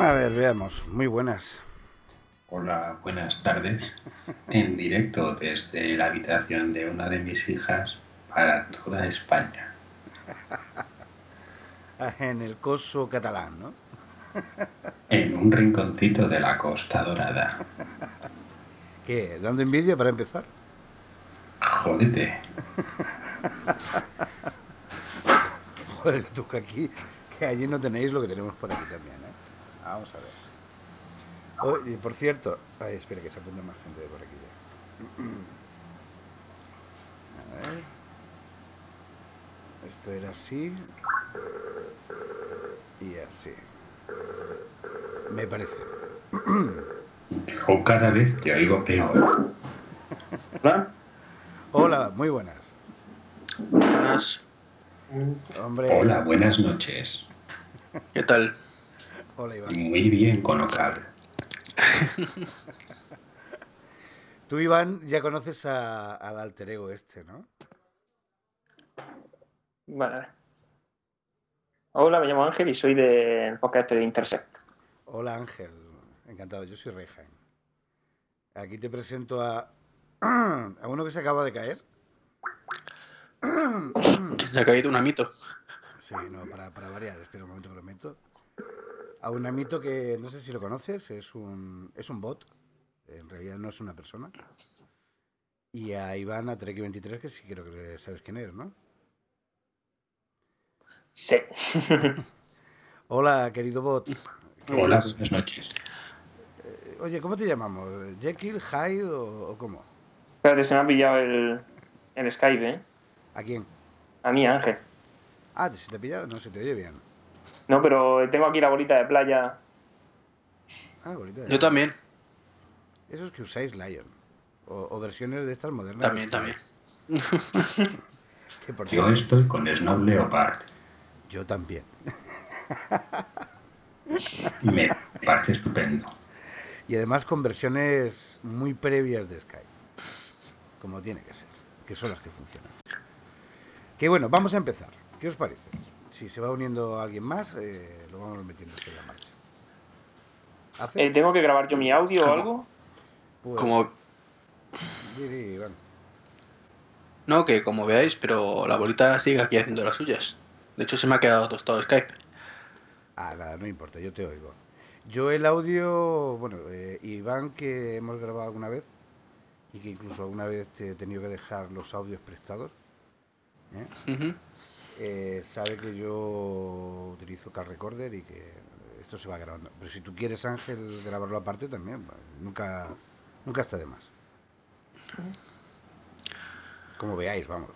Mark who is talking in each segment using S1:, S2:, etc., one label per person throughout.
S1: A ver, veamos. Muy buenas.
S2: Hola, buenas tardes. En directo desde la habitación de una de mis hijas para toda España.
S1: En el coso catalán, ¿no?
S2: En un rinconcito de la Costa Dorada.
S1: ¿Qué? ¿Dando envidia para empezar?
S2: Jódete.
S1: Joder, tú que aquí, que allí no tenéis lo que tenemos por aquí también. Vamos a ver. Oh, y por cierto, ay, espera que se apunte más gente de por aquí ya. A ver. Esto era así. Y así. Me parece.
S2: Yo cada vez te oigo peor.
S3: Hola.
S1: Hola, muy buenas.
S3: Buenas.
S1: Hombre.
S2: Hola, buenas noches.
S3: ¿Qué tal?
S1: Hola, Iván.
S2: Muy bien, Conocal.
S1: Tú, Iván, ya conoces a- al alter ego este, ¿no?
S4: Vale. Hola, me llamo Ángel y soy del podcast de Intersect.
S1: Hola, Ángel. Encantado, yo soy Rejain. Aquí te presento a, a uno que se acaba de caer.
S3: Se ha caído un amito.
S1: Sí, no, para, para variar, espera un momento que lo meto. A un amito que no sé si lo conoces, es un, es un bot, en realidad no es una persona. Y a Iván, a Trek23, que sí creo que sabes quién es, ¿no?
S4: Sí.
S1: Hola, querido bot. ¿Qué
S2: Hola, buenas noches.
S1: Eh, Oye, ¿cómo te llamamos? ¿Jekyll, Hyde o, o cómo?
S4: Espérate, se me ha pillado el, el Skype, ¿eh?
S1: ¿A quién?
S4: A mí, Ángel.
S1: Ah, ¿se te ha pillado? No, se te oye bien.
S4: No, pero tengo aquí la bolita de playa.
S1: Ah.
S3: Yo también.
S1: Esos que usáis Lion. O, o versiones de estas modernas.
S3: También, también.
S1: Que por
S2: Yo estoy con Snow Leopard.
S1: yo también.
S2: Me parece estupendo.
S1: Y además con versiones muy previas de Skype. Como tiene que ser. Que son las que funcionan. Que bueno, vamos a empezar. ¿Qué os parece? Si se va uniendo alguien más, eh, lo vamos metiendo sobre la marcha. ¿Hace?
S4: Eh, ¿Tengo que grabar yo mi audio o algo?
S1: Pues,
S3: Como.
S1: di, di, Iván.
S3: No, que como veáis, pero la bolita sigue aquí haciendo las suyas. De hecho, se me ha quedado tostado Skype.
S1: Ah, nada, no importa, yo te oigo. Yo el audio, bueno, eh, Iván, que hemos grabado alguna vez y que incluso alguna vez te he tenido que dejar los audios prestados, ¿eh? Eh, sabe que yo utilizo Car Recorder y que esto se va grabando. Pero si tú quieres, Ángel, grabarlo aparte también, pues, nunca, nunca está de más. Como veáis, vamos.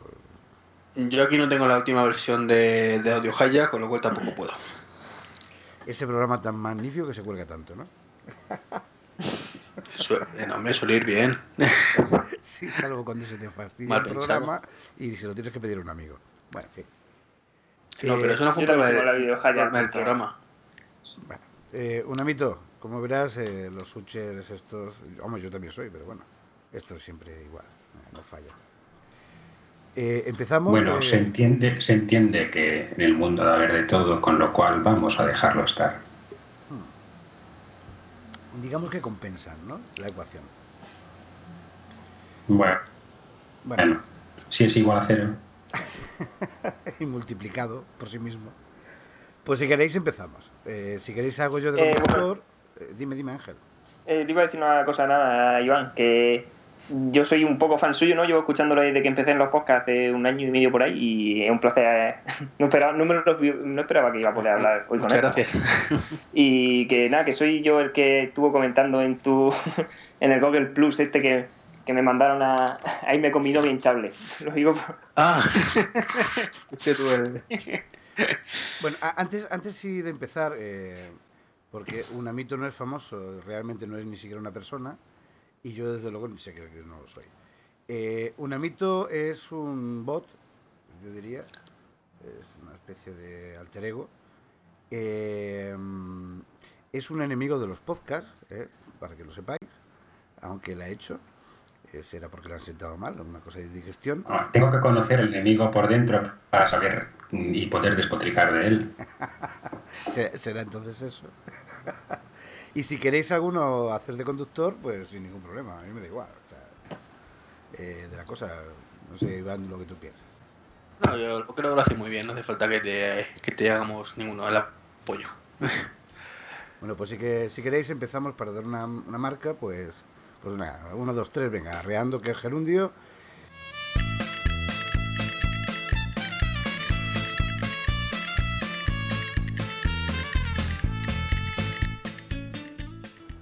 S3: Yo aquí no tengo la última versión de, de Audio Hijack, con lo cual tampoco puedo.
S1: Ese programa tan magnífico que se cuelga tanto, ¿no?
S3: Su- el nombre suele ir bien.
S1: Sí, salvo cuando se te fastidia
S3: Mal
S1: el
S3: pensado.
S1: programa y se lo tienes que pedir a un amigo. Bueno, en fin.
S3: No, pero eso no fue un problema del, programa.
S1: Bueno, eh, un amito, como verás, eh, los switchers estos, vamos, yo también soy, pero bueno, esto es siempre igual, eh, no falla. Eh, empezamos.
S2: Bueno,
S1: eh,
S2: se entiende, se entiende que en el mundo debe haber de todo, con lo cual vamos a dejarlo estar.
S1: digamos que compensan, ¿no? La ecuación.
S2: Bueno,
S1: Bueno,
S2: bueno, si es igual a cero.
S1: y multiplicado por sí mismo. Pues si queréis empezamos. Eh, si queréis algo yo de
S4: Eh,
S1: conductor, eh, dime, dime Ángel.
S4: Eh, te iba a decir una cosa nada, Iván, que yo soy un poco fan suyo, ¿no? Llevo escuchándolo desde que empecé en los podcasts hace un año y medio por ahí y es un placer. No esperaba, no me lo- no esperaba que iba a poder hablar hoy con
S3: Muchas
S4: él.
S3: gracias.
S4: Y que nada, que soy yo el que estuvo comentando en tu en el Google Plus este que, que me mandaron a, a irme con mi novia hinchable. Lo digo por-
S3: Ah, que tú eres.
S1: Bueno, a- antes, antes sí de empezar, eh, porque un amito no es famoso, realmente no es ni siquiera una persona, y yo desde luego ni sé que, no lo soy. Eh, un amito es un bot, yo diría, es una especie de alter ego. Eh, es un enemigo de los podcasts, eh, para que lo sepáis, aunque la ha hecho. Eh, será porque le han sentado mal, una cosa de digestión.
S2: Ah, Tengo que conocer el enemigo por dentro para saber y poder despotricar de él.
S1: Se- Será entonces eso. y si queréis alguno hacer de conductor, pues sin ningún problema, a mí me da igual. o sea, eh, de la cosa, no sé, Iván, lo que tú piensas.
S3: No, yo creo que lo hace muy bien, no hace falta que te, que te hagamos ninguno el apoyo.
S1: Bueno, pues sí que si queréis empezamos para dar una, una marca, pues, pues nada, uno, dos, tres, venga, arreando que es gerundio.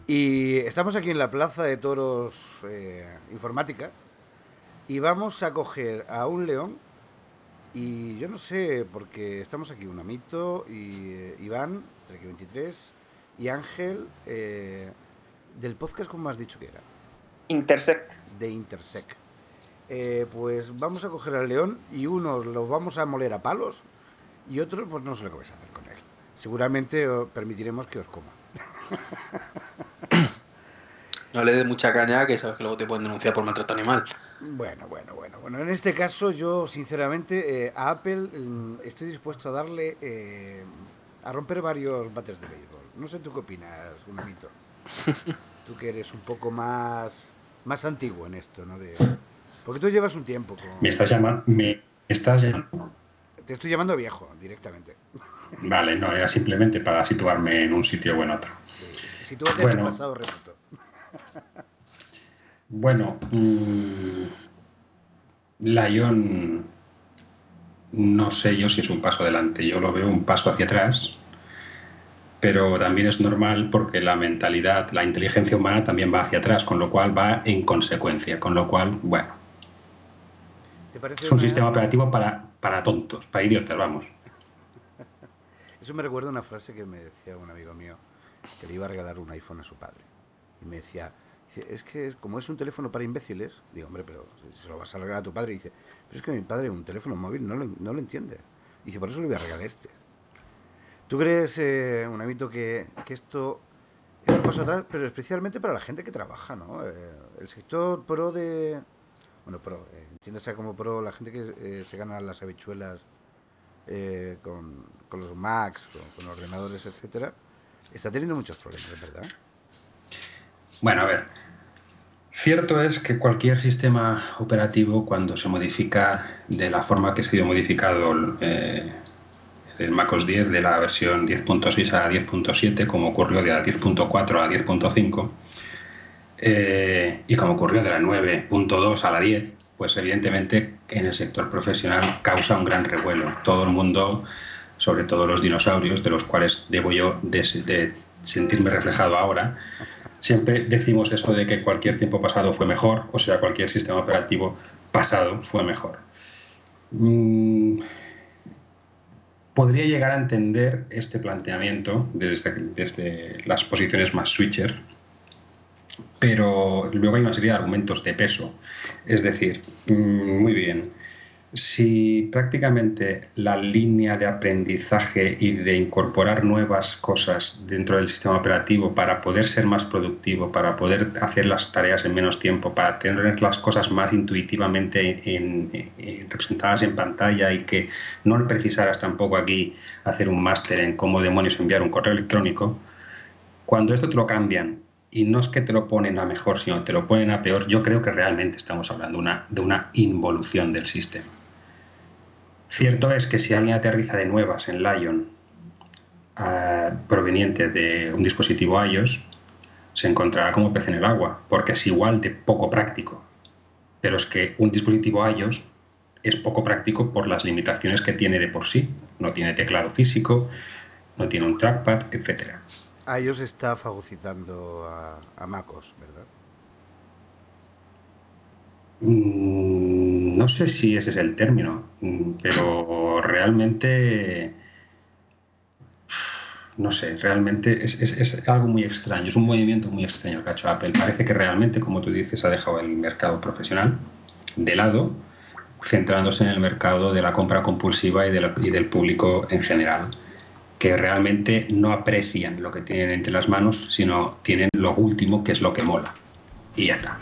S1: Y estamos aquí en la Plaza de Toros eh, Informática y vamos a coger a un león y yo no sé, porque estamos aquí un amito y eh, Iván, Trek 23 y Ángel eh, del podcast, como has dicho que era?
S4: Intersect.
S1: De Intersec. Eh, pues vamos a coger al león y unos los vamos a moler a palos y otros pues no sé lo que vais a hacer con él. Seguramente os permitiremos que os coma.
S3: No le des mucha caña que sabes que luego te pueden denunciar por maltrato animal.
S1: Bueno, bueno, bueno, bueno. En este caso yo sinceramente eh, a Apple mm, estoy dispuesto a darle eh, a romper varios bates de béisbol. No sé tú qué opinas, un amito. Tú que eres un poco más más antiguo en esto, ¿no? De, porque tú llevas un tiempo con...
S2: Me estás llamando. Me estás llamando.
S1: Te estoy llamando viejo directamente.
S2: Vale, no, era simplemente para situarme en un sitio o en otro.
S1: Sí. Sitúate en el
S2: Bueno.
S1: pasado remoto.
S2: Bueno, mm, Lion no sé yo si es un paso adelante, yo lo veo un paso hacia atrás, pero también es normal porque la mentalidad, la inteligencia humana también va hacia atrás, con lo cual va en consecuencia, con lo cual, bueno,
S1: ¿Te parece
S2: es un
S1: una-
S2: sistema operativo para, para tontos, para idiotas, vamos.
S1: Eso me recuerda una frase que me decía un amigo mío que le iba a regalar un iPhone a su padre. Y me decía, dice, es que como es un teléfono para imbéciles, digo, hombre, pero si se lo vas a regalar a tu padre, dice, pero es que mi padre un teléfono móvil no lo, no lo entiende. Dice, por eso le voy a regalar este. ¿Tú crees, eh, un amito, que, que esto es un paso atrás, pero especialmente para la gente que trabaja, ¿no? Eh, el sector pro de... Bueno, pro, eh, entiéndase como pro la gente que eh, se gana las habichuelas con, con los Macs, con, ordenadores, etcétera, está teniendo muchos problemas, ¿verdad?
S2: Bueno, a ver. Cierto es que cualquier sistema operativo, cuando se modifica de la forma que se ha ido modificado el MacOS 10 de la versión 10.6 a 10.7, como ocurrió de la 10.4 a la 10.5, eh, y como ocurrió de la 9.2 a la 10, pues evidentemente en el sector profesional causa un gran revuelo. Todo el mundo, sobre todo los dinosaurios, de los cuales debo yo de, sentirme reflejado ahora, siempre decimos eso de que cualquier tiempo pasado fue mejor, o sea, cualquier sistema operativo pasado fue mejor. Mm, podría llegar a entender este planteamiento desde, desde las posiciones más switcher, pero luego hay una serie de argumentos de peso. Es decir, mm, muy bien, si prácticamente la línea de aprendizaje y de incorporar nuevas cosas dentro del sistema operativo para poder ser más productivo, para poder hacer las tareas en menos tiempo, para tener las cosas más intuitivamente en- en- representadas en pantalla y que no precisaras tampoco aquí hacer un máster en cómo demonios enviar un correo electrónico, cuando esto te lo cambian y no es que te lo ponen a mejor, sino te lo ponen a peor, yo creo que realmente estamos hablando de una involución del sistema. Cierto es que si alguien aterriza de nuevas en Lion ah, proveniente de un dispositivo iOS, se encontrará como pez en el agua, porque es igual de poco práctico. Pero es que un dispositivo iOS es poco práctico por las limitaciones que tiene de por sí. No tiene teclado físico, no tiene un trackpad, etc.
S1: Ellos está fagocitando a, a MacOS, ¿verdad?
S2: Mm, No sé si ese es el término, mm, pero realmente, no sé, realmente es, algo muy extraño, es un movimiento muy extraño que ha Apple. Parece que realmente, como tú dices, ha dejado el mercado profesional de lado, centrándose en el mercado de la compra compulsiva y, y del público en general, que realmente no aprecian lo que tienen entre las manos, sino tienen lo último, que es lo que mola. Y ya está.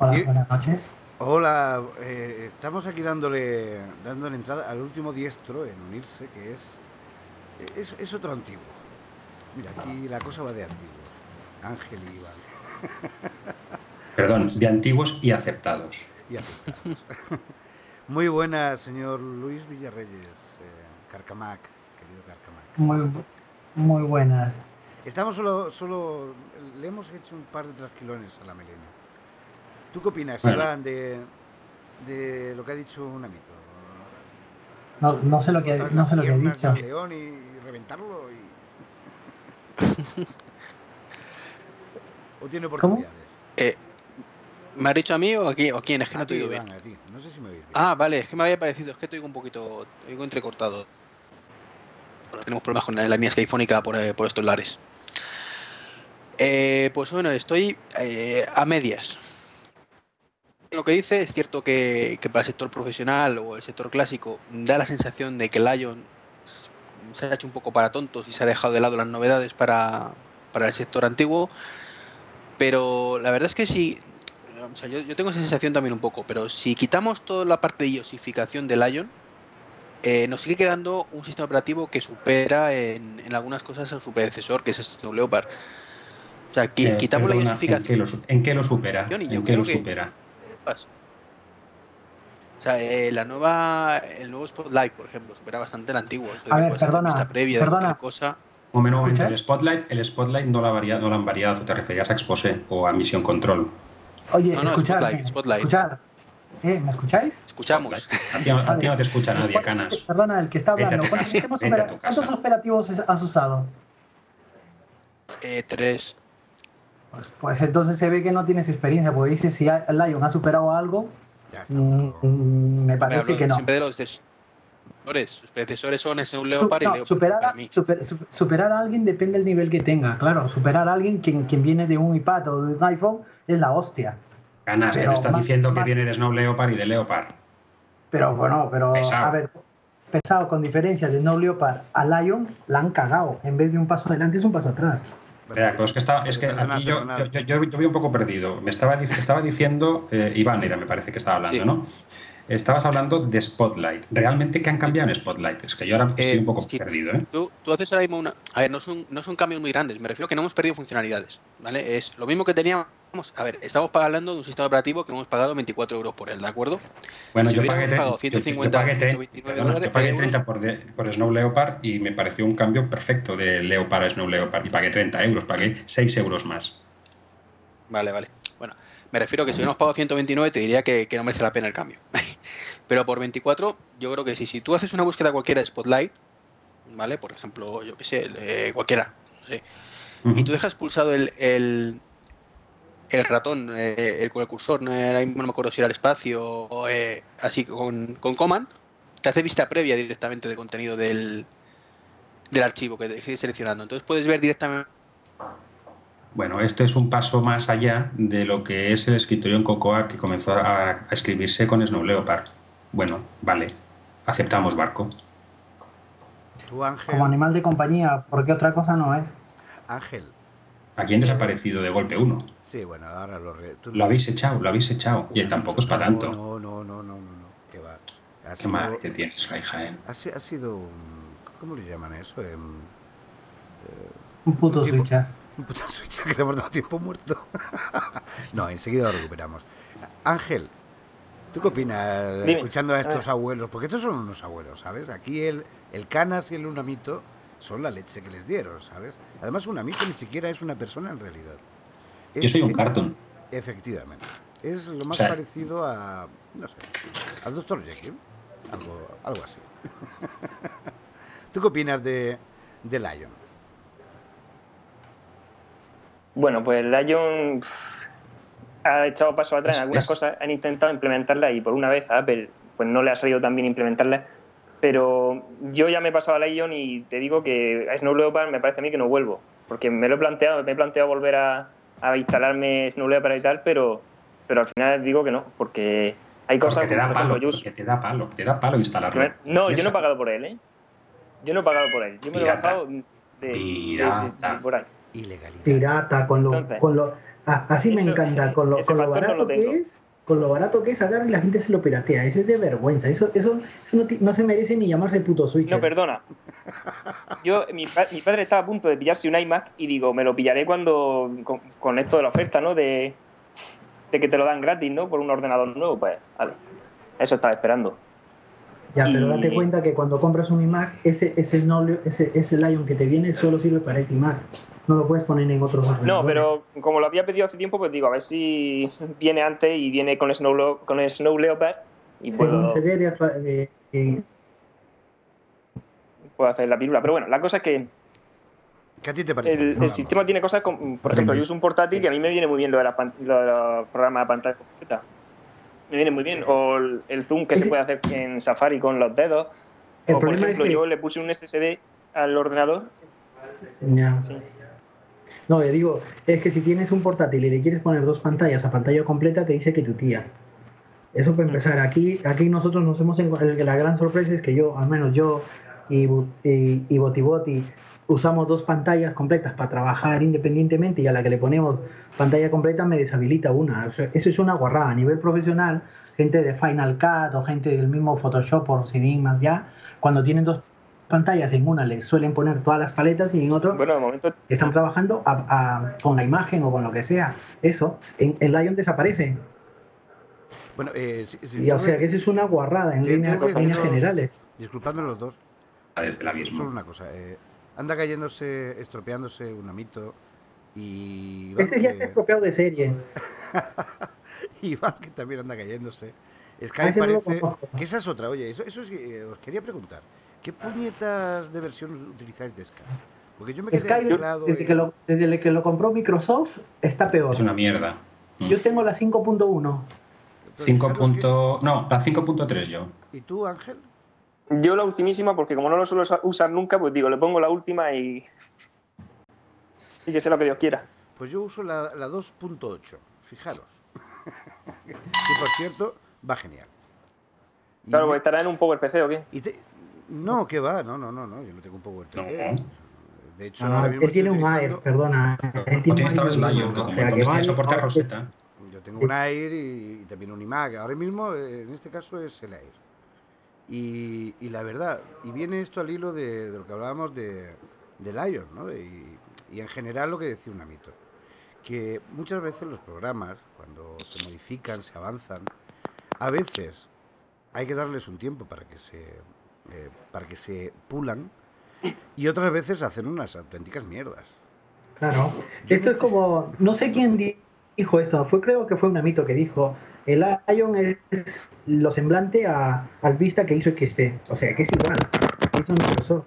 S5: Hola, buenas noches.
S1: Hola, eh, estamos aquí dándole, dándole entrada al último diestro en unirse, que es, es, es otro antiguo. Mira, aquí la cosa va de antiguos. Ángel y Iván.
S2: Perdón, de antiguos y aceptados.
S1: Y aceptados. Muy buenas, señor Luis Villarreyes, eh, Carcamac, querido Carcamac.
S5: Muy, muy buenas.
S1: Estamos solo, solo, le hemos hecho un par de trasquilones a la melena. ¿Tú qué opinas,
S2: Bueno.
S1: Iván, de, de lo que ha dicho un amito?
S5: No, no sé lo que, no sé lo que he dicho.
S1: de león y, y reventarlo y... ¿O tiene oportunidades?
S3: Eh, ¿Me has dicho a mí o a quién? ¿O a quién? Es que
S1: A
S3: no te oigo bien.
S1: Iván, a ti. No sé si me oís bien.
S3: Ah, vale, es que me había parecido, es que te oigo un poquito, te oigo entrecortado. Tenemos problemas con la línea skyfónica por, eh, por estos lares. Eh, pues bueno, estoy eh, a medias. Lo que dice es cierto que, que para el sector profesional o el sector clásico da la sensación de que Lion se ha hecho un poco para tontos y se ha dejado de lado las novedades para, para el sector antiguo. Pero la verdad es que si. o sea, yo, yo tengo esa sensación también un poco, pero si quitamos toda la parte de iosificación de Lion, eh, nos sigue quedando un sistema operativo que supera en, en algunas cosas a su predecesor, que es Snow Leopard. O sea,
S2: Eh,
S3: quitamos
S2: perdona,
S3: la
S2: ¿en qué,
S3: iosificación.
S2: lo, en qué lo supera?
S3: Yo ni yo
S2: ¿En qué lo
S3: que- O sea, eh, la nueva, el nuevo Spotlight, por ejemplo, supera bastante el antiguo.
S5: A ver, perdona,
S3: previa
S5: perdona.
S3: cosa.
S2: Un momento, un momento,
S5: ¿Escuchas?
S2: el Spotlight, el Spotlight no, lo ha variado, no lo han variado, te referías a Expose o a Mission Control.
S5: Oye,
S3: No, no,
S5: escuchad,
S3: Spotlight,
S5: eh,
S3: Spotlight.
S5: escuchad. ¿Eh? ¿Me escucháis?
S3: Escuchamos.
S2: A ti, no- a ti no te escucha nadie,
S5: ¿Cuántos-
S2: canas.
S5: Perdona, el que está hablando. ¿Cuántos, operativos has usado?
S3: Eh, tres.
S5: Pues, pues entonces se ve que no tienes experiencia, porque dices si Lion ha superado algo, mm, mm, me parece que no.
S3: Siempre de los predecesores. Sus predecesores son Snow
S5: Su-
S3: Leopard y
S5: no,
S3: Leopard
S5: superar,
S3: para
S5: a,
S3: mí.
S5: super- su- superar a alguien depende del nivel que tenga, claro. Superar a alguien quien, quien viene de un iPad o de un iPhone es la hostia.
S2: Canas, que
S5: Pero
S2: estás
S5: más-
S2: diciendo que
S5: más-
S2: viene de Snow Leopard y de Leopard.
S5: Pero bueno, pero
S2: Pesado.
S5: a ver, pesado con diferencia de No Leopard a Lion, la han cagado. En vez de un paso adelante es un paso atrás.
S2: Espera, pero es que, está, es que
S1: Perdonad,
S2: aquí yo, yo, yo, yo- yo voy un poco perdido. Me estaba, estaba diciendo, eh, Iván era, me parece que estaba hablando,
S3: Sí.
S2: ¿no? Estabas hablando de Spotlight. ¿Realmente qué han cambiado en Spotlight? Es que yo ahora estoy
S3: Eh,
S2: un poco
S3: sí.
S2: perdido, ¿eh?
S3: Tú, tú haces ahora mismo una. A ver, no son, no son cambios muy grandes. Me refiero a que no hemos perdido funcionalidades. ¿Vale? Es lo mismo que teníamos. A ver, estamos hablando de un sistema operativo que hemos pagado 24 euros por él, ¿de acuerdo?
S2: Bueno,
S3: Si
S2: yo pagué,
S3: pagado
S2: yo- yo
S3: 150,
S2: pagué tre-
S3: 129
S2: perdona,
S3: dólares,
S2: yo pagué
S3: euros.
S2: 30 por, de- por Snow Leopard y me pareció un cambio perfecto de Leopard a Snow Leopard. Y pagué 30 euros, pagué 6 euros más.
S3: Vale, vale. Bueno, me refiero a que si hubiéramos pagado 129 te diría que, que no merece la pena el cambio. Pero por 24, yo creo que sí. Si tú haces una búsqueda cualquiera de Spotlight, ¿vale? Por ejemplo, yo qué sé, eh, cualquiera, no sé, y tú dejas pulsado el, el, el ratón, eh, el, cursor, no, mismo no me acuerdo si era el espacio, o, eh, así con, con command, te hace vista previa directamente del contenido del, del archivo que estés seleccionando. Entonces puedes ver directamente
S2: Bueno, esto es un paso más allá de lo que es el escritorio en Cocoa que comenzó a escribirse con Snow Leopard. Bueno, vale, aceptamos barco.
S1: Tú, Ángel,
S5: Como animal de compañía, porque otra cosa no es.
S1: Ángel.
S2: ¿A quién desaparecido de golpe uno?
S1: Sí, bueno, ahora lo... re- tú-
S2: Lo habéis echado, lo habéis echado. Y tampoco es para tanto.
S1: No, no, no, no, no, no, que va. Ha
S2: Qué
S1: sido,
S2: mal que tienes, Ray Jaén.
S1: ha, ha sido un... ¿Cómo le llaman eso? Em,
S5: Un puto
S1: Tipo-
S5: switcher.
S1: un puto switch que le hemos dado tiempo muerto. no, enseguida lo recuperamos. Ángel, ¿tú qué opinas
S4: Dime.
S1: escuchando a estos
S4: Ah.
S1: abuelos? Porque estos son unos abuelos, ¿sabes? Aquí el, el Canas y el Unamito son la leche que les dieron, ¿sabes? Además, Unamito ni siquiera es una persona en realidad.
S2: Yo soy un cartón.
S1: Efectivamente. Es lo más
S2: O sea-
S1: parecido a, no sé, al Dr. Jekyll. Algo, algo así. ¿Tú qué opinas de, de Lion?
S4: Bueno, pues Lion pff, ha echado paso atrás en algunas cosas, han intentado implementarla y por una vez a Apple pues no le ha salido tan bien implementarla. Pero yo ya me he pasado a Lion y te digo que a Snow Leopard me parece a mí que no vuelvo. Porque me lo he planteado, me he planteado volver a, a instalarme Snow Leopard y tal, pero, pero al final digo que no, porque hay cosas
S2: Porque te da palo, porque te da palo, te da palo
S4: que
S2: instalarlo.
S4: No, yo no he pagado por él, ¿eh? Yo no he pagado por él. Yo me lo he
S2: Pirata.
S4: bajado de, de- de-
S2: Pirata.
S4: de por ahí.
S1: Ilegalidad.
S5: Pirata, con lo.
S4: Entonces,
S5: con lo ah, así me encanta, con lo, con lo
S4: no
S5: barato
S4: lo
S5: que es. con lo barato que es agarra y la gente se lo piratea. Eso es de vergüenza. Eso, eso, eso no, se merece ni llamarse puto Switch.
S4: No, perdona. Yo, mi, pa- mi padre estaba a punto de pillarse un iMac y digo, me lo pillaré cuando. con, con esto de la oferta, ¿no? De, de que te lo dan gratis, ¿no? Por un ordenador nuevo, pues, vale. Eso estaba esperando.
S5: Ya, pero date cuenta que cuando compras un iMac, ese, ese, Noble- ese, ese Lion que te viene solo sirve para ese iMac. No lo puedes poner en otros
S4: No, pero como lo había pedido hace tiempo, pues digo, a ver si viene antes y viene con Snow, Leo- con el Snow Leopard y puedo,
S5: un CD de, actua- de- de-
S4: puedo hacer la pirula. Pero bueno, la cosa es que
S1: ¿Qué a ti te parece?
S4: el, el sistema tiene cosas, como, por ejemplo, yo uso un portátil y a mí me viene muy bien lo de, la pan- lo de los programas de pantalla completa. Me viene muy bien. O el, el zoom que se puede hacer en Safari con los dedos.
S5: El
S4: o por
S5: problema es
S4: ejemplo,
S5: que-
S4: yo le puse un SSD al ordenador.
S5: Ya.
S4: Sí.
S5: No, yo digo, es que si tienes un portátil y le quieres poner dos pantallas a pantalla completa, te dice que tu tía. Eso para empezar. Aquí, aquí nosotros nos hemos encontrado. La gran sorpresa es que yo, al menos yo y, y, y Botiboti, usamos dos pantallas completas para trabajar independientemente y a la que le ponemos pantalla completa me deshabilita una. O sea, eso es una guarrada. A nivel profesional, gente de Final Cut o gente del mismo Photoshop o CD más ya, cuando tienen dos pantallas en una les suelen poner todas las paletas y en otro
S4: Bueno, de momento
S5: están trabajando a- a- con la imagen o con lo que sea. Eso, en, el Lion desaparece.
S1: Bueno, eh, si- si
S5: Y, o sea que eso es una guarrada en líneas, líneas generales.
S1: Disculpadme los dos.
S2: Desde el
S1: Solo
S2: abismo.
S1: una cosa. eh, anda cayéndose, estropeándose un amito. Y Iván,
S5: Este ya está estropeado de serie.
S1: Iván, que también anda cayéndose. Sky parece. que esa es otra. Oye, eso, eso es que eh, os quería preguntar. ¿Qué puñetas de versión utilizáis de Sky? Porque yo me quedé
S5: Sky, desde que, lo, desde que lo compró Microsoft, está peor.
S2: Es una mierda.
S5: Yo tengo la 5.1.
S2: 5.
S1: Claro,
S2: punto- No, la 5.3 yo.
S1: ¿Y tú, Ángel?
S4: Yo la ultimísima, porque como no lo suelo usa- usar nunca, pues digo, le pongo la última y, y que sea lo que Dios quiera.
S1: Pues yo uso la, la 2.8. Fijaros. que por cierto, va genial. Y
S4: Claro,
S1: me-
S4: pues estará en un Power PC o qué.
S1: y te- No, que va, no, no, no, no, yo no tengo un Power PC.
S2: No.
S1: De hecho,
S5: Ah,
S1: ahora mismo
S5: él tiene un Air,
S1: utilizando-
S5: perdona. Él tiene un Air,
S2: Lion, que
S5: o sea, que vale-
S2: soporta
S5: ahora-
S2: Rosetta.
S1: Yo tengo un Air y, y también un iMac. Ahora mismo, eh, en este caso, es el Air. Y, y la verdad, y viene esto al hilo de, de lo que hablábamos de, de Lion, ¿no? De- y, y en general lo que decía un amito. Que muchas veces los programas, cuando se modifican, se avanzan, a veces hay que darles un tiempo para que se, eh, para que se pulan y otras veces hacen unas auténticas mierdas.
S5: Claro. Esto es como, no sé quién di- dijo esto, fue creo que fue un amito que dijo, el Lion es lo semblante a, al Vista que hizo XP. O sea, que es igual. que Hizo Microsoft.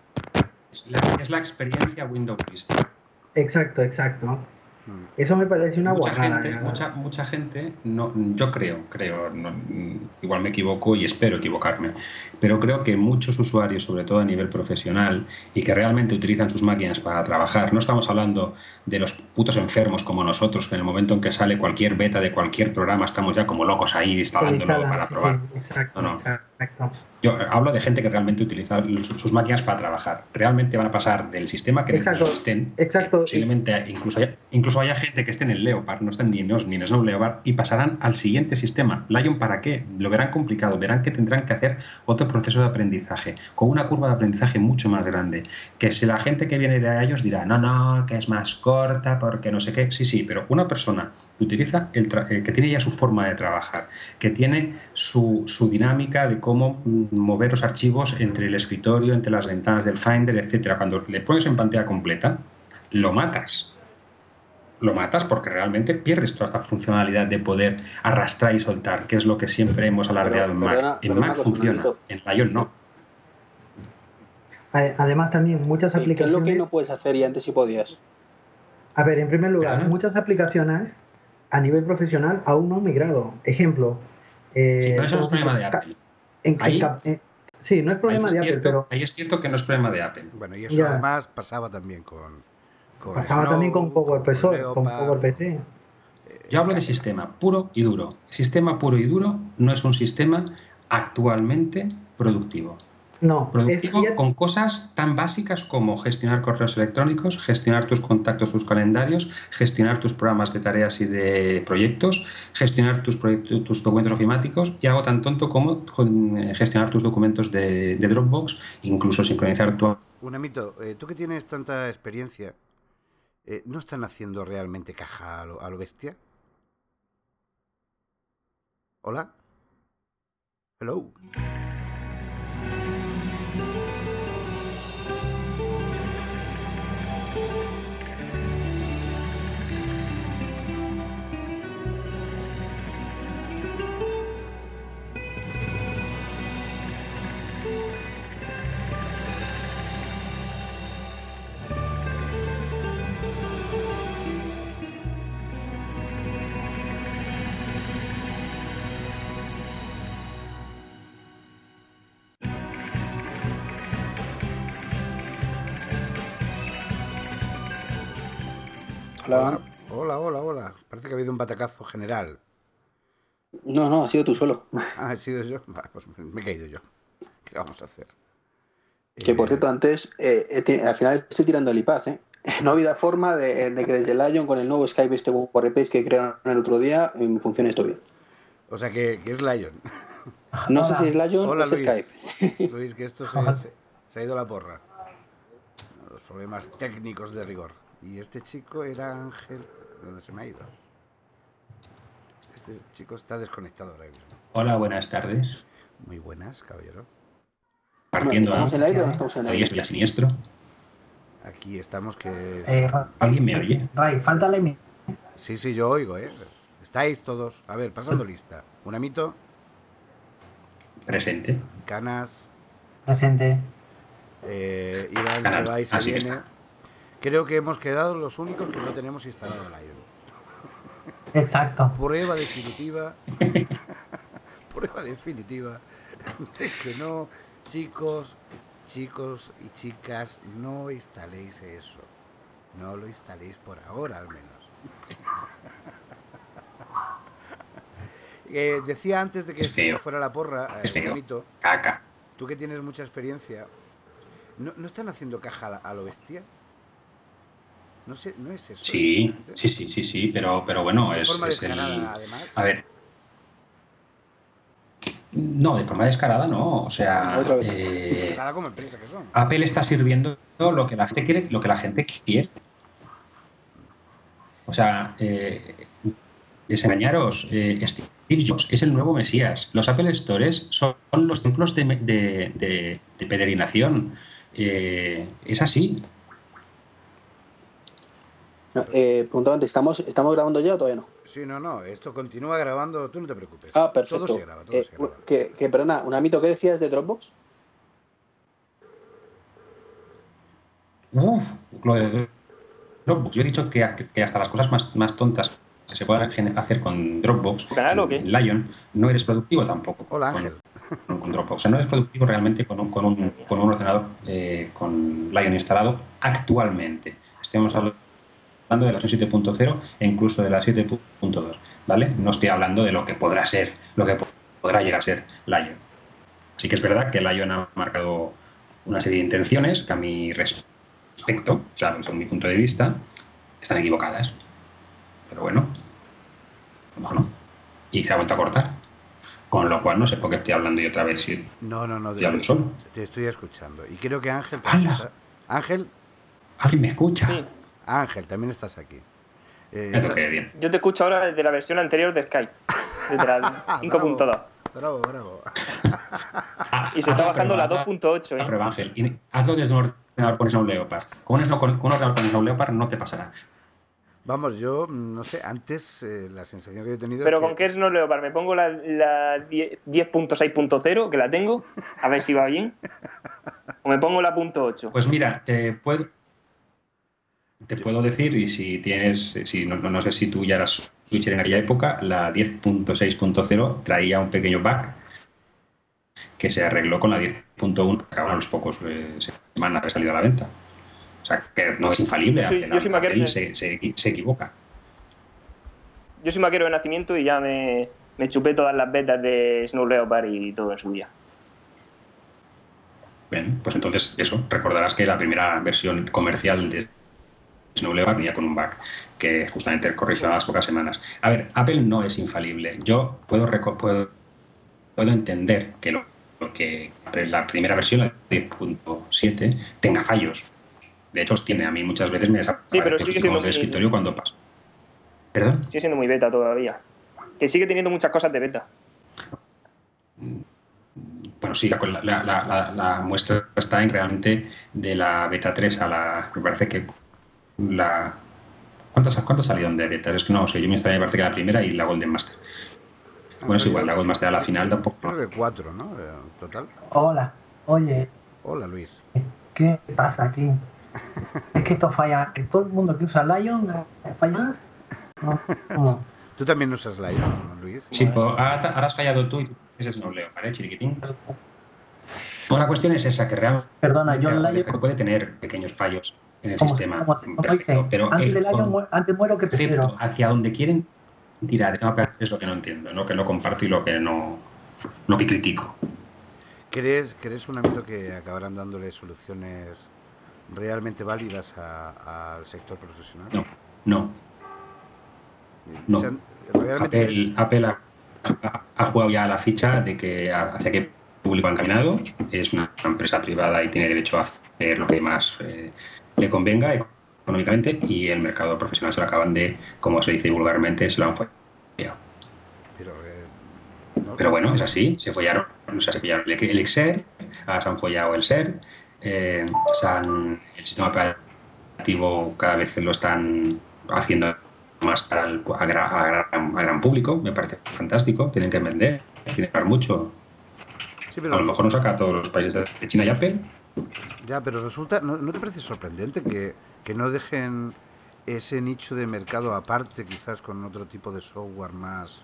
S2: Es la, es la experiencia Windows Vista.
S5: Exacto, exacto.
S1: Mm.
S5: Eso me parece una
S2: mucha gente, mucha, mucha gente, no, yo creo, creo, no, igual me equivoco y espero equivocarme, pero creo que muchos usuarios, sobre todo a nivel profesional, y que realmente utilizan sus máquinas para trabajar, no estamos hablando de los putos enfermos como nosotros, que en el momento en que sale cualquier beta de cualquier programa estamos ya como locos ahí instalándolo
S5: instala,
S2: para
S5: sí,
S2: probar.
S5: sí, exacto,
S2: no.
S5: exacto.
S2: Yo hablo de gente que realmente utiliza sus máquinas para trabajar. Realmente van a pasar del sistema que
S5: Exacto,
S2: estén.
S5: exacto.
S2: Posiblemente incluso haya, incluso haya gente que esté en el Leopard, no estén ni en OS ni en Snow Leopard, y pasarán al siguiente sistema. Lion, ¿para qué? Lo verán complicado, verán que tendrán que hacer otro proceso de aprendizaje, con una curva de aprendizaje mucho más grande. Que si la gente que viene de ellos dirá, no, no, que es más corta, porque no sé qué. Sí, sí, pero una persona que utiliza, el tra- eh, que tiene ya su forma de trabajar, que tiene su, su dinámica de cómo mm, mover los archivos entre el escritorio, entre las ventanas del Finder, etcétera. Cuando le pones en pantalla completa, lo matas. Lo matas porque realmente pierdes toda esta funcionalidad de poder arrastrar y soltar, que es lo que siempre hemos alardeado en Mac.
S3: perdona-
S2: en
S3: perdona,
S2: Mac funciona, en Lion no.
S5: Además también muchas
S3: ¿Qué es lo
S5: aplicaciones...
S3: que no puedes hacer y antes sí podías?
S5: A ver, en primer lugar, muchas aplicaciones a nivel profesional aún no han migrado. Ejemplo. eh,
S2: Sí, pero eso no es
S5: ¿cómo se
S2: problema de? Apple.
S5: En-
S2: Ahí-
S5: en- sí, no es problema
S2: ahí,
S5: de Apple, pero
S2: ahí es cierto que no es problema de Apple.
S1: Bueno, y eso
S5: Ya.
S1: además pasaba también con. con
S5: pasaba
S1: Snow,
S5: también con PowerPC. Con
S1: Leopard.
S5: PowerPC.
S2: Yo hablo de sistema puro y duro. Sistema puro y duro no es un sistema actualmente productivo.
S5: No, es,
S2: Productivo
S5: ya-
S2: con cosas tan básicas como gestionar correos electrónicos, gestionar tus contactos, tus calendarios, gestionar tus programas de tareas y de proyectos, gestionar tus, proyectos, tus documentos ofimáticos y algo tan tonto como eh, gestionar tus documentos de, de Dropbox, incluso sincronizar tu
S1: Un amito, eh, tú que tienes tanta experiencia, eh, ¿no están haciendo realmente caja a lo, a lo bestia? ¿Hola? Hello.
S3: Hola.
S1: Hola, hola, hola. Parece que ha habido un batacazo general.
S3: No, no, ha sido tú solo.
S1: Ah, he sido yo. Pues me he caído yo. ¿Qué vamos a hacer?
S3: Que por
S1: Eh,
S3: cierto, antes, eh, al final estoy tirando el iPad, ¿eh? No ha habido forma de, de que desde Lion con el nuevo Skype este WordPress que crearon el otro día mm, funcione esto bien.
S1: O sea que, que es Lion.
S3: No sé si es Lion
S1: Hola
S3: o es
S1: Luis.
S3: Skype.
S1: Luis, que esto se, se- se ha ido a la porra. Los problemas técnicos de rigor. Y este chico era Ángel. ¿Dónde se me ha ido? Este chico está desconectado ahora mismo.
S2: Hola, buenas tardes.
S1: Muy buenas, caballero.
S2: Partiendo
S3: ¿Estamos
S2: a...
S3: en el aire o no estamos en el
S2: Oye,
S3: aire?
S2: estoy a siniestro.
S1: Aquí estamos que...
S5: Eh,
S2: ¿Alguien me oye?
S5: Ray, falta mi.
S1: Sí, sí, yo oigo, ¿eh? Estáis todos. A ver, pasando lista. Un amito,
S2: Presente.
S1: Canas,
S5: Presente.
S1: eh, Iván se
S2: Canas.
S1: va y se
S2: Así que
S1: viene. Creo que hemos quedado los únicos que no tenemos instalado Lion.
S5: Exacto.
S1: Prueba definitiva. prueba definitiva de que no, chicos, chicos y chicas, no instaléis eso. No lo instaléis por ahora, al menos. Eh, decía antes de que
S2: Es
S1: esto fuera la porra, eh. Benito,
S2: Caca.
S1: tú que tienes mucha experiencia, ¿no, no están haciendo caja a lo bestia? No sé, no es eso.
S2: Sí,
S1: exactamente?
S2: sí, sí, sí, sí, pero, pero bueno,
S1: De
S2: es,
S1: forma
S2: es el...
S1: además.
S2: A ver. No, de forma descarada no. O sea,
S3: Otra vez.
S2: eh,
S1: Descarada como empresa que son.
S2: Apple está sirviendo lo que la gente quiere, lo que la gente quiere. O sea, eh, desengañaros, eh, Steve Jobs es el nuevo Mesías. Los Apple Stores son los templos de, de- de- de peregrinación. Eh, es así.
S3: No, eh, preguntaba antes, ¿estamos, ¿estamos grabando ya o todavía no?
S1: Sí, no, no, esto continúa grabando, tú no te preocupes.
S3: Ah, perfecto.
S1: Todo se graba, todo
S3: Eh,
S1: se graba.
S3: que, que, perdona, un amito, ¿qué decías de Dropbox?
S2: Uf, lo de Dropbox. Yo he dicho que, que hasta las cosas más, más tontas que se puedan hacer con Dropbox,
S4: ¿Tu canal o qué?
S2: en Lion, no eres productivo tampoco.
S1: Hola,
S2: con-
S1: Ángel.
S2: con, con Dropbox. O sea, no eres productivo realmente con un, con un, con un ordenador eh, con Lion instalado actualmente. Estamos hablando de la versión 7.0 e incluso de la 7.2, ¿vale? No estoy hablando de lo que podrá ser, lo que po- podrá llegar a ser Lion. Así que es verdad que Lion ha marcado una serie de intenciones que a mi respecto, o sea, desde mi punto de vista, están equivocadas. Pero bueno, a lo mejor no. Y se ha vuelto a cortar. Con lo cual no sé por qué estoy hablando yo otra vez si
S1: No, no, no,
S2: ya hablo
S1: te,
S2: solo.
S1: te estoy escuchando. Y creo que Ángel está- Ángel,
S2: ¿Alguien me escucha?
S4: Sí.
S1: Ángel, también estás aquí. Eh,
S2: Es lo que bien.
S4: Yo te escucho ahora desde la versión anterior de Skype, desde la
S1: Ah,
S4: 5.2.
S1: Bravo, bravo.
S2: Ah,
S4: Y se
S2: haz
S4: está
S2: la
S4: bajando la
S2: prueba, haz
S4: 2.8,
S2: la
S4: ¿eh?
S2: prueba, Ángel. Y hazlo desde un ordenador con Snow Leopard. Con un, Snow- con un ordenador con Snow Leopard no te pasará.
S1: Vamos, yo mm, no sé, antes eh, la sensación que yo he tenido
S4: Pero
S1: es
S4: con qué es no Leopard, me pongo la, la 10 10.6.0, que la tengo, a ver si va bien. O me pongo la .8.
S2: Pues mira, te puedo, te puedo decir, y si tienes, si no, no- sé si tú ya eras switcher en aquella época, la 10.6.0 traía un pequeño bug que se arregló con la 10.1 que acabaron los pocos eh, semanas de salida a la venta. O sea, que no es infalible.
S4: Yo soy-
S2: Apple-
S4: yo soy maquero-
S2: Apple se, se equivoca.
S4: Yo soy maquero de nacimiento y ya me, me chupé todas las betas de Snow Leopard y todo en su día.
S2: Bien, pues entonces eso, recordarás que la primera versión comercial de Snowleopard venía con un bug que justamente corrigió a las pocas semanas. A ver, Apple no es infalible. Yo puedo, puedo, puedo entender que, lo, que la primera versión, la 10.7, tenga fallos. De hecho, tiene a mí muchas veces me desaparece
S4: sí, pero sigue siendo
S2: escritorio cuando paso. ¿Perdón?
S4: Sigue siendo muy beta todavía. Que sigue teniendo muchas cosas de beta.
S2: Bueno, sí, la, muestra está en realmente de la beta 3 a la. Me parece que la. ¿Cuántas, cuántas salieron de beta? Es que no sé, yo me extrañé, me parece que la primera y la Golden Master. Bueno, es igual, la Golden Master a la final tampoco.
S1: Creo que cuatro, ¿no? Eh, total.
S5: Hola, oye.
S1: Hola, Luis.
S5: ¿Qué pasa aquí? es que esto falla, que todo el mundo que usa Lion eh, falla más.
S1: Tú también usas Lion, Luis.
S2: Sí, pues ahora has fallado tú y tú dices no leo, ¿vale, chiriquitín? Bueno, la cuestión es esa, que realmente
S5: Perdona, yo Lion...
S2: puede tener pequeños fallos en el sistema. pero
S5: antes del Lion, antes muero que prefiero.
S2: Hacia donde quieren tirar es lo que no entiendo, lo que no comparto y lo que no lo que critico.
S1: ¿Crees, ¿Crees un ámbito que acabarán dándole soluciones realmente válidas al sector profesional?
S2: No, no. No. Apple, ha, jugado ya la ficha de que hacia qué público ha encaminado. Es una empresa privada y tiene derecho a hacer lo que más eh, le convenga económicamente y el mercado profesional se lo acaban de, como se dice vulgarmente, se lo han follado. Pero, eh, Pero bueno, es así, se follaron, o sea, se follaron el Excel, se han follado el SER, eh, el sistema operativo cada vez lo están haciendo más para el, a, gran, público, me parece fantástico, tienen que vender, tienen que dar mucho. a lo mejor no saca a todos los países de China y Apple.
S1: Ya, pero resulta, ¿no, te parece sorprendente que, que, no dejen ese nicho de mercado aparte, quizás con otro tipo de software más,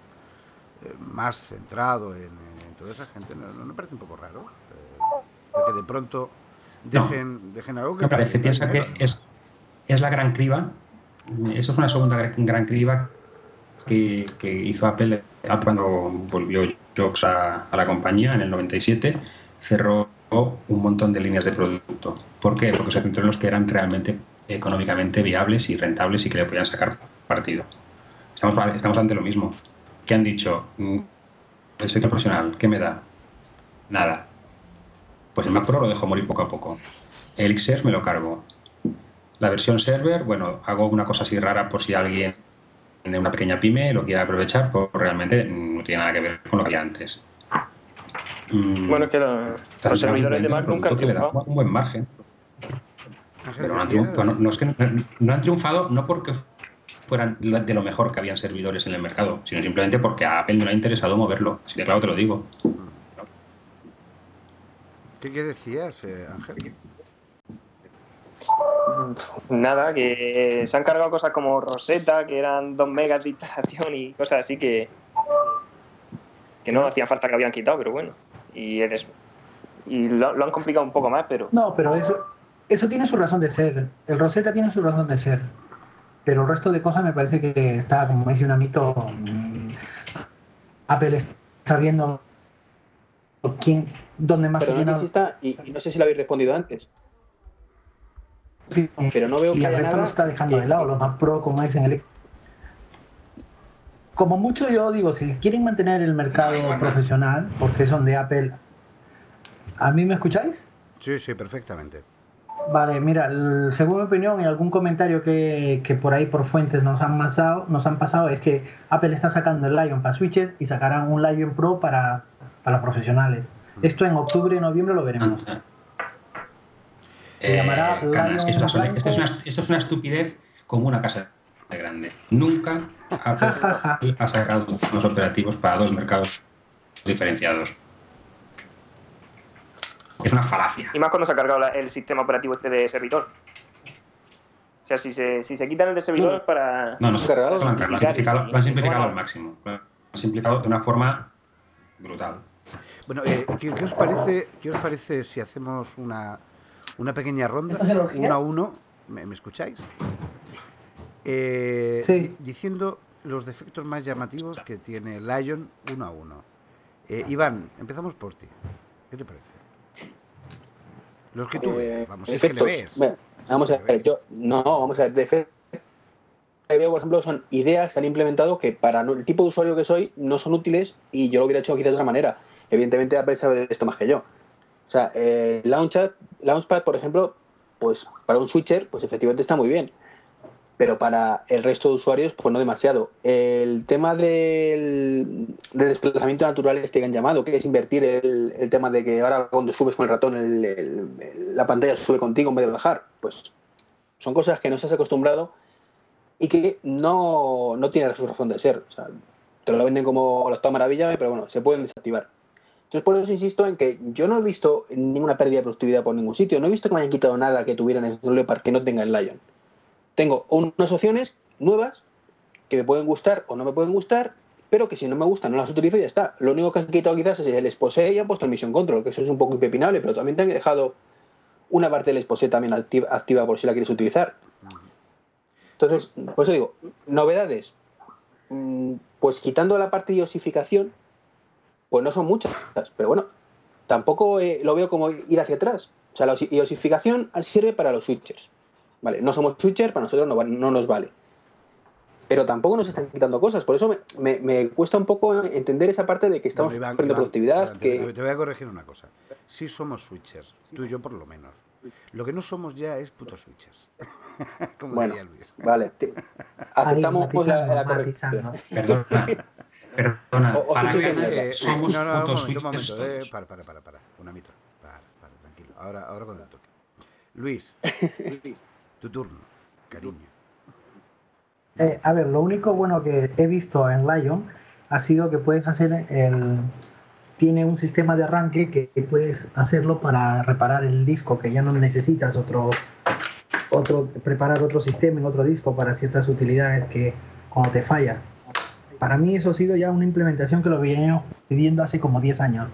S1: eh, más centrado en, toda esa gente? ¿No, me parece un poco raro? Eh, que de pronto dejen, dejen algo que...
S2: Me parece, piensa que es, es la gran criba eso es una segunda gran criba que, hizo Apple, cuando volvió Jobs a, la compañía en el 97, cerró un montón de líneas de producto. ¿Por qué? Porque se centró en los que eran realmente económicamente viables y rentables y que le podían sacar partido. Estamos, estamos ante lo mismo. ¿Qué han dicho? Mm, el sector profesional, ¿qué me da? Nada. Pues el Mac Pro lo dejo morir poco a poco. El XF me lo cargo. La versión server, bueno, hago una cosa así rara por si alguien de una pequeña pyme lo quiere aprovechar, pues realmente no tiene nada que ver con lo que había antes.
S4: Mm. Bueno, es que los servidores de Mac nunca han triunfado.
S2: Un buen margen. Pero no han, triunfado, no, es que no, han triunfado no porque fueran de lo mejor que habían servidores en el mercado, sino simplemente porque a Apple no le ha interesado moverlo. Así de claro te lo digo.
S1: ¿Qué, decías, eh, Ángel?
S4: Nada, que se han cargado cosas como Rosetta, que eran 2 megas de instalación y cosas así que, que no hacía falta que habían quitado, pero bueno. Y, eres, y lo, han complicado un poco más, pero...
S5: No, pero eso, eso tiene su razón de ser. El Rosetta tiene su razón de ser. Pero el resto de cosas me parece que está, como dice un mito, mm, Apple está viendo quién, dónde más
S3: se llena... y, y no sé si lo habéis respondido antes pero no veo que
S5: y el resto lo está dejando de lado, los más pro como dicen el como mucho yo digo, si quieren mantener el mercado profesional, porque son de Apple, ¿a mí me escucháis?
S1: Sí, sí, perfectamente.
S5: Vale, mira, según mi opinión y algún comentario que, que, por ahí por fuentes nos han, pasado, nos han pasado es que Apple está sacando el Lion para switches y sacarán un Lion Pro para, para profesionales. Mm. Esto en octubre y noviembre lo veremos.
S2: Se llamará eh, Esto, es una, estupidez como una casa de grande. Nunca ha, sacado dos operativos para dos mercados diferenciados. Es una falacia.
S4: Y más cuando se ha cargado el sistema operativo este de servidor. O sea, si se, si se quitan el de servidor para.
S2: No, no, se lo han simplificado, lo han simplificado al máximo. Lo han simplificado de una forma brutal.
S1: Bueno, eh, ¿qué, os parece, ¿qué os parece si hacemos una, una pequeña ronda, uno a uno, ¿me, escucháis? Eh, sí. Diciendo los defectos más llamativos que tiene Lion uno a uno. Eh, Iván, empezamos por ti. ¿Qué te parece? Los que tú
S3: Eh,
S1: ves, vamos, es que le ves.
S3: Bueno, vamos a ver, yo, no, vamos a ver, de efectos que veo, por ejemplo, son ideas que han implementado que para el tipo de usuario que soy no son útiles y yo lo hubiera hecho aquí de otra manera. Evidentemente Apple sabe de esto más que yo. O sea, eh, Launchpad, Launchpad, por ejemplo, pues para un switcher, pues efectivamente está muy bien. Pero para el resto de usuarios, pues no demasiado. El tema del, del desplazamiento natural este que han llamado, que es invertir el, el tema de que ahora cuando subes con el ratón el- la pantalla sube contigo en vez de bajar, pues son cosas que no estás acostumbrado y que no, no tienen su razón de ser. O sea, te lo venden como la octava maravilla, pero bueno, se pueden desactivar. Entonces, por eso insisto en que yo no he visto ninguna pérdida de productividad por ningún sitio. No he visto que me hayan quitado nada que tuviera en Leopard que no tenga el Lion. Tengo unas opciones nuevas que me pueden gustar o no me pueden gustar, pero que si no me gustan no las utilizo y ya está. Lo único que han quitado quizás es el Expose y han puesto el Mission Control, que eso es un poco impepinable, pero también te han dejado una parte del Expose también activa, por si la quieres utilizar. Entonces, por eso digo, novedades. Mm, Pues quitando la parte de osificación, pues no son muchas, pero bueno, tampoco eh, lo veo como ir hacia atrás. O sea, la osificación sirve para los switchers. Vale, no somos switchers, para nosotros no, no nos vale. Pero tampoco nos están quitando cosas. Por eso me, me- me cuesta un poco entender esa parte de que estamos
S1: Bueno, Iván,
S3: perdiendo
S1: Iván,
S3: productividad.
S1: Iván,
S3: que...
S1: te, voy a corregir una cosa. Sí somos switchers, tú y yo por lo menos. Lo que no somos ya es putos switchers. Como
S3: Bueno,
S1: diría Luis.
S3: vale. te- aceptamos pues, la, la corrección.
S2: Perdona. Perdona.
S3: O- o
S2: para
S1: Eh, no, no, un momento, un
S2: switchers
S1: momento. eh, para, para, para, para. Una mitad. Para, para, tranquilo. Ahora, ahora cuando toque. Luis, tu turno. Cariño.
S5: Eh, a ver, lo único bueno que he visto en Lion ha sido que puedes hacer el. Tiene un sistema de arranque que puedes hacerlo para reparar el disco, que ya no necesitas otro, otro preparar otro sistema en otro disco para ciertas utilidades que cuando te falla. Para mí eso ha sido ya una implementación que lo venía pidiendo hace como 10 años,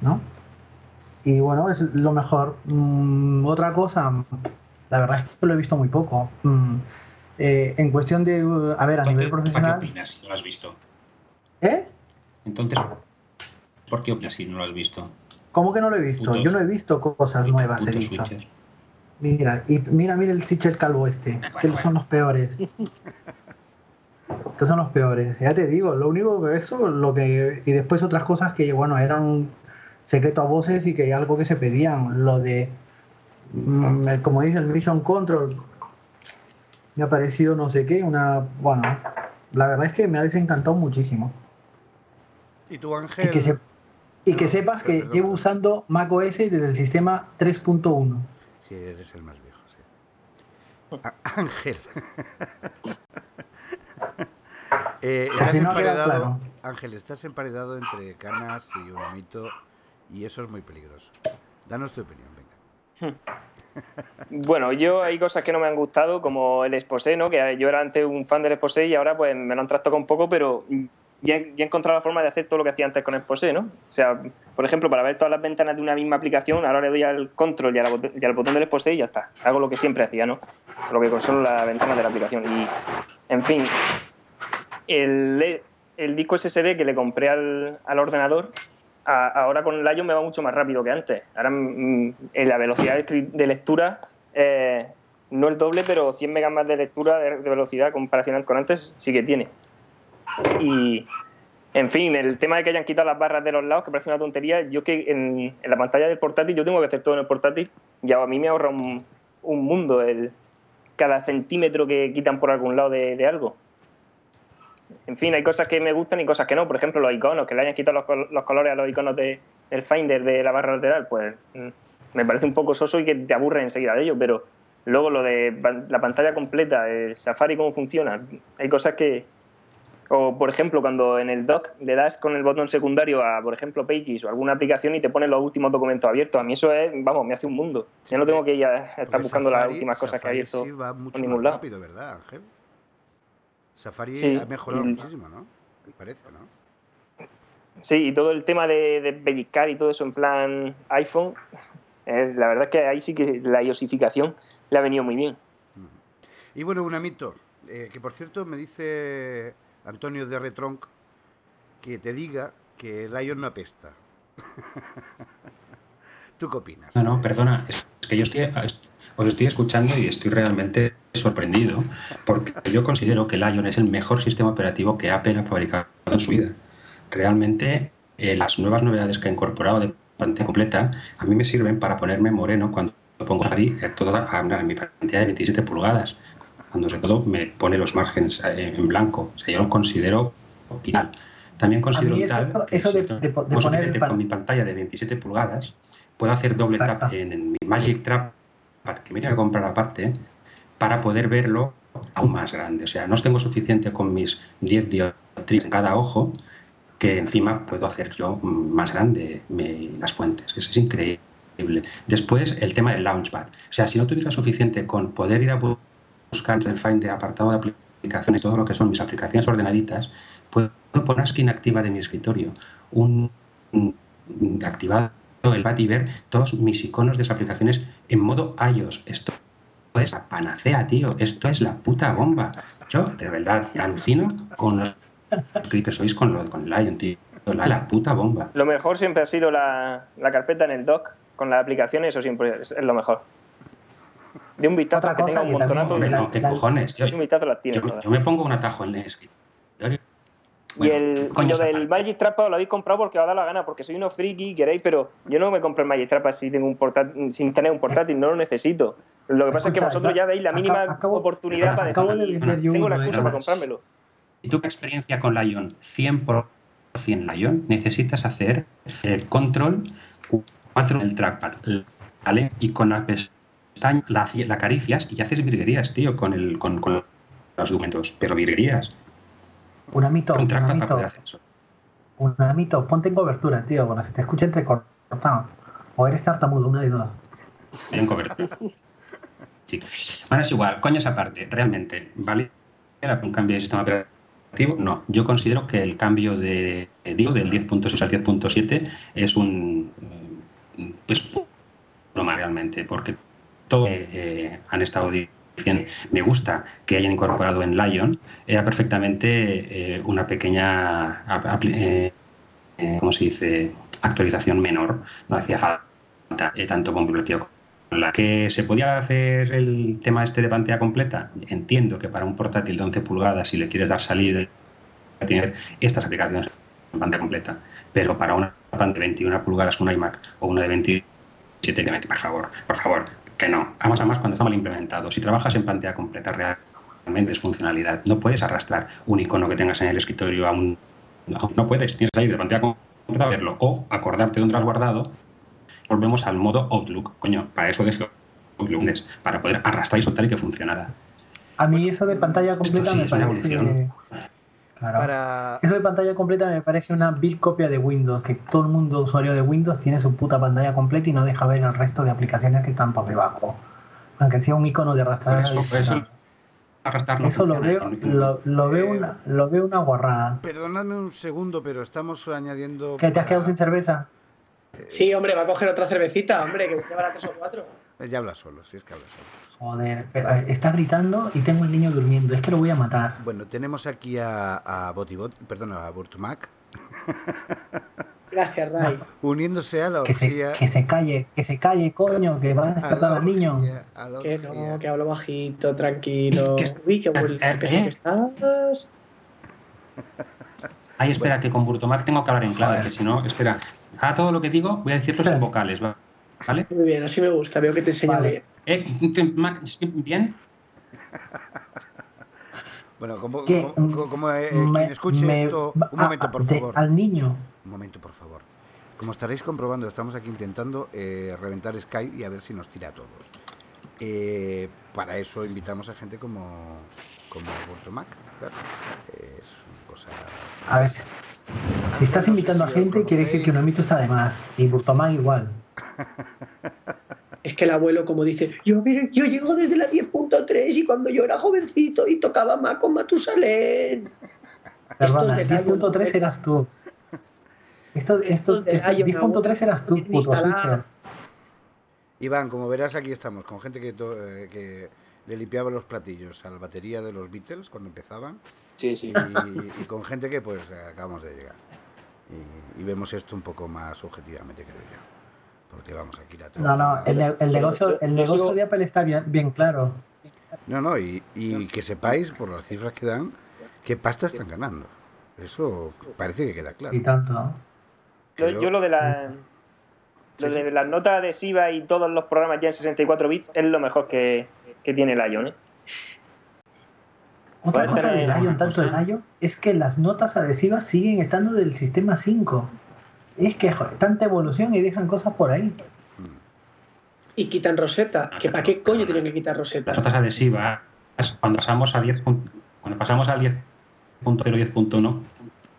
S5: ¿no? Y bueno, es lo mejor. Mm, otra cosa, la verdad es que lo he visto muy poco. Mm, eh, en cuestión de, uh, a ver, a nivel
S2: ¿Para qué
S5: profesional...
S2: opinas si no lo has visto?
S5: ¿Eh?
S2: Entonces, ¿por qué opinas si no lo has visto?
S5: ¿Cómo que no lo he visto?
S2: Putos-
S5: Yo no he visto cosas nuevas, he
S2: Putos
S5: dicho.
S2: switchers.
S5: Mira, y mira, mira el Sichel calvo este, que son los peores. que son los peores. Ya te digo, lo único que eso, lo que. Y después otras cosas que, bueno, eran secreto a voces y que algo que se pedían. Lo de. Mm, como dice el Mission Control. Me ha parecido no sé qué, una. Bueno, la verdad es que me ha desencantado muchísimo.
S1: ¿Y tu Ángel?
S5: Y que, se- y que
S1: No,
S5: sepas que
S1: perdón.
S5: llevo usando macOS desde el sistema 3.1.
S1: Sí, eres el más viejo, sí. Ángel. Eh, estás
S5: si no
S1: emparedado,
S5: claro.
S1: Ángel, estás emparedado entre canas y un mito y eso es muy peligroso. Danos tu opinión.
S4: Bueno, yo hay cosas que no me han gustado, como el Exposé, ¿no? Que yo era antes un fan del Exposé y ahora pues me lo han trastocado un poco, pero ya, ya he encontrado la forma de hacer todo lo que hacía antes con Exposé, ¿no? O sea, por ejemplo, para ver todas las ventanas de una misma aplicación, ahora le doy al control y, a la bot- y al botón del Exposé y ya está. Hago lo que siempre hacía, ¿no? Lo que solo la ventana de la aplicación. Y, en fin, el, el disco SSD que le compré al, al ordenador, a- ahora con Lion me va mucho más rápido que antes. Ahora mm, en la velocidad de lectura, eh, no el doble, pero 100 megas más de lectura de, de velocidad comparacional con antes sí que tiene. Y, en fin, el tema de que hayan quitado las barras de los lados, que parece una tontería, yo que en, en la pantalla del portátil, yo tengo que hacer todo en el portátil, y a mí me ahorra un, un mundo el, cada centímetro que quitan por algún lado de, de algo. En fin, hay cosas que me gustan y cosas que no. Por ejemplo, los iconos, que le hayan quitado los, los colores a los iconos de, del Finder de la barra lateral, pues mm, me parece un poco soso y que te aburre enseguida de ello. Pero luego lo de la pantalla completa, el Safari, cómo funciona, hay cosas que. O, por ejemplo, cuando en el dock le das con el botón secundario a, por ejemplo, Pages o alguna aplicación y te pone los últimos documentos abiertos. A mí eso es, vamos, me hace un mundo. Ya no tengo que ir a estar buscando las últimas cosas que ha abierto
S1: sí va mucho
S4: ningún
S1: más
S4: lado.
S1: rápido, ¿verdad, Ángel? Safari
S4: Sí,
S1: ha mejorado
S4: y-
S1: muchísimo, ¿no? Me parece, ¿no?
S4: Sí, y todo el tema de, de pellizcar y todo eso en plan iPhone, eh, la verdad es que ahí sí que la iosificación le ha venido muy bien.
S1: Y bueno, un amito, eh, que por cierto me dice Antonio de Retronc que te diga que Lion no apesta. ¿Tú qué opinas?
S2: No, no, perdona, es que yo estoy, os estoy escuchando y estoy realmente sorprendido porque yo considero que Lion es el mejor sistema operativo que Apple ha fabricado en su vida. Realmente eh, las nuevas novedades que ha incorporado de pantalla completa a mí me sirven para ponerme moreno cuando pongo ahí toda en mi pantalla de 27 pulgadas cuando sobre todo me pone los márgenes eh, en blanco. O sea, yo lo considero vital. También considero vital eso, de, poner con mi pantalla de 27 pulgadas puedo hacer doble tap en, mi Magic Trap que me voy a comprar aparte para poder verlo aún más grande. O sea, no tengo suficiente con mis 10 dioptrías en cada ojo que encima puedo hacer yo más grande las fuentes. Eso es increíble. Después, el tema del Launchpad. O sea, si no tuviera suficiente con poder ir a buscar el Finder apartado de aplicaciones, todo lo que son mis aplicaciones ordenaditas, puedo poner una esquina activa de mi escritorio, un, activado el pad y ver todos mis iconos de esas aplicaciones en modo iOS. Esto es la panacea, tío. Esto es la puta bomba. Yo, de verdad, alucino con los que sois con, lo, con Lion, tío. La, puta bomba.
S4: Lo mejor siempre ha sido la, la carpeta en el dock con las aplicaciones, eso siempre es lo mejor de un vistazo que tenga un montonazo
S2: de... No, ¿qué cojones? Yo,
S4: un vistazo las tiene
S2: yo, yo, me pongo un atajo en el escritorio.
S4: Y el coño del Magic Trap lo habéis comprado porque os ha dado la gana, porque soy unos friki, queréis, pero yo no me compro el Magic Trap si tengo un portátil, sin tener un portátil, no lo necesito. Lo que pasa es que vosotros ya veis la mínima oportunidad para decir, tengo la excusa para comprármelo.
S2: Si tu experiencia con Lion 100% Lion, necesitas hacer el control 4 del trackpad, ¿vale? Y con la la, la acaricias y haces virguerías, tío, con, el, con, con los documentos, pero virguerías.
S5: Un amito, un, amito, un amito, ponte en cobertura, tío, cuando se te escucha entrecortado. O eres tartamudo, una de dos.
S2: En cobertura. sí. Bueno, es igual, coño esa parte, realmente, ¿vale? ¿Era un cambio de sistema operativo? No, yo considero que el cambio de, digo, del 10.6 al 10.7 es un... pues broma realmente, porque eh, han estado me gusta que hayan incorporado en Lion, era perfectamente eh, una pequeña, eh, ¿cómo se dice?, actualización menor, no hacía falta tanto con biblioteca la que se podía hacer el tema este de pantalla completa, entiendo que para un portátil de 11 pulgadas, si le quieres dar salida, tener estas aplicaciones en pantalla completa, pero para una pantalla de 21 pulgadas, un iMac o una de 27, por favor, por favor, que no. Además, además cuando está mal implementado. Si trabajas en pantalla completa realmente es funcionalidad. No puedes arrastrar un icono que tengas en el escritorio a un... No, puedes. Tienes que salir de pantalla completa a verlo. O acordarte de dónde lo has guardado. Volvemos al modo Outlook. Coño, para eso dejo Outlook. Para poder arrastrar y soltar y que funcionara.
S5: A mí eso de pantalla completa me parece... Eso de pantalla completa me parece una vil copia de Windows, que todo el mundo usuario de Windows tiene su puta pantalla completa y no deja ver el resto de aplicaciones que están por debajo. Aunque sea un icono de arrastrar.
S2: Eso, eso, arrastrar
S5: eso lo veo, lo, veo una, lo veo una guarrada.
S1: Perdóname un segundo, pero estamos añadiendo.
S5: ¿Que te has quedado sin cerveza?
S6: Sí, hombre, va a coger otra cervecita, hombre, que llevará tres o cuatro.
S1: Ya habla solo, si es que habla solo.
S5: Joder, pero está gritando y tengo el niño durmiendo. Es que lo voy a matar.
S1: Bueno, tenemos aquí a, a Botibot, perdón, a Burtumac.
S6: Gracias, Ray.
S1: Uniéndose a la
S5: que se, que se calle, que se calle, coño, que va a despertar al niño.
S6: Que no, que hablo bajito, tranquilo. Uy, qué bueno, que ¿Eh? estás.
S2: Ay, espera, que con Burtomac tengo que hablar en clave, que si no, espera. A todo lo que digo voy a decir ciertos en vocales, ¿vale?
S6: Muy bien, así me gusta, veo que te enseño bien. Eh,
S2: ¿Bien?
S1: Bueno, como, como, eh, quien escuche esto, un momento, por favor.
S5: al niño.
S1: Un momento, por favor. Como estaréis comprobando, estamos aquí intentando eh, reventar Skype y a ver si nos tira a todos. Eh, para eso invitamos a gente como, como Mac. Es cosa...
S5: A ver, si estás invitando a gente, quiere decir que un ámbito está de más. Y Mac igual.
S6: Es que el abuelo, como dice, yo, mire, yo llego desde la 10.3 y cuando yo era jovencito y tocaba más con Matusalén.
S5: Perdona, 10.3 eras tú. Esto, esto, 10.3 eras tú, puto switcher.
S1: Iván, como verás, aquí estamos, con gente que, eh, que le limpiaba los platillos a la batería de los Beatles cuando empezaban.
S3: Sí, sí.
S1: Y, con gente que, pues, acabamos de llegar. Y, y, vemos esto un poco más objetivamente, creo yo. Porque vamos, aquí la
S5: No, no, el, ne- el negocio, el negocio de Apple está bien, bien claro.
S1: No, no, y, y que sepáis, por las cifras que dan, qué pasta están ganando. Eso parece que queda claro.
S5: Y tanto. ¿no?
S4: Yo, lo de la.
S5: Sí, sí.
S4: Lo
S1: Sí,
S4: de
S1: sí.
S4: las notas adhesivas y todos los programas ya en 64 bits es lo mejor que, que tiene el Ion, ¿eh?
S5: Otra cosa del Lion,
S4: una
S5: tanto del Lion, es que las notas adhesivas siguen estando del sistema 5. Es que joder, tanta evolución y dejan cosas por ahí.
S6: Y quitan Rosetta. ¿Que ¿Para qué coño tienen que quitar Rosetta?
S2: Las notas adhesivas, cuando pasamos a 10, pun- cuando pasamos al 10.0, 10.1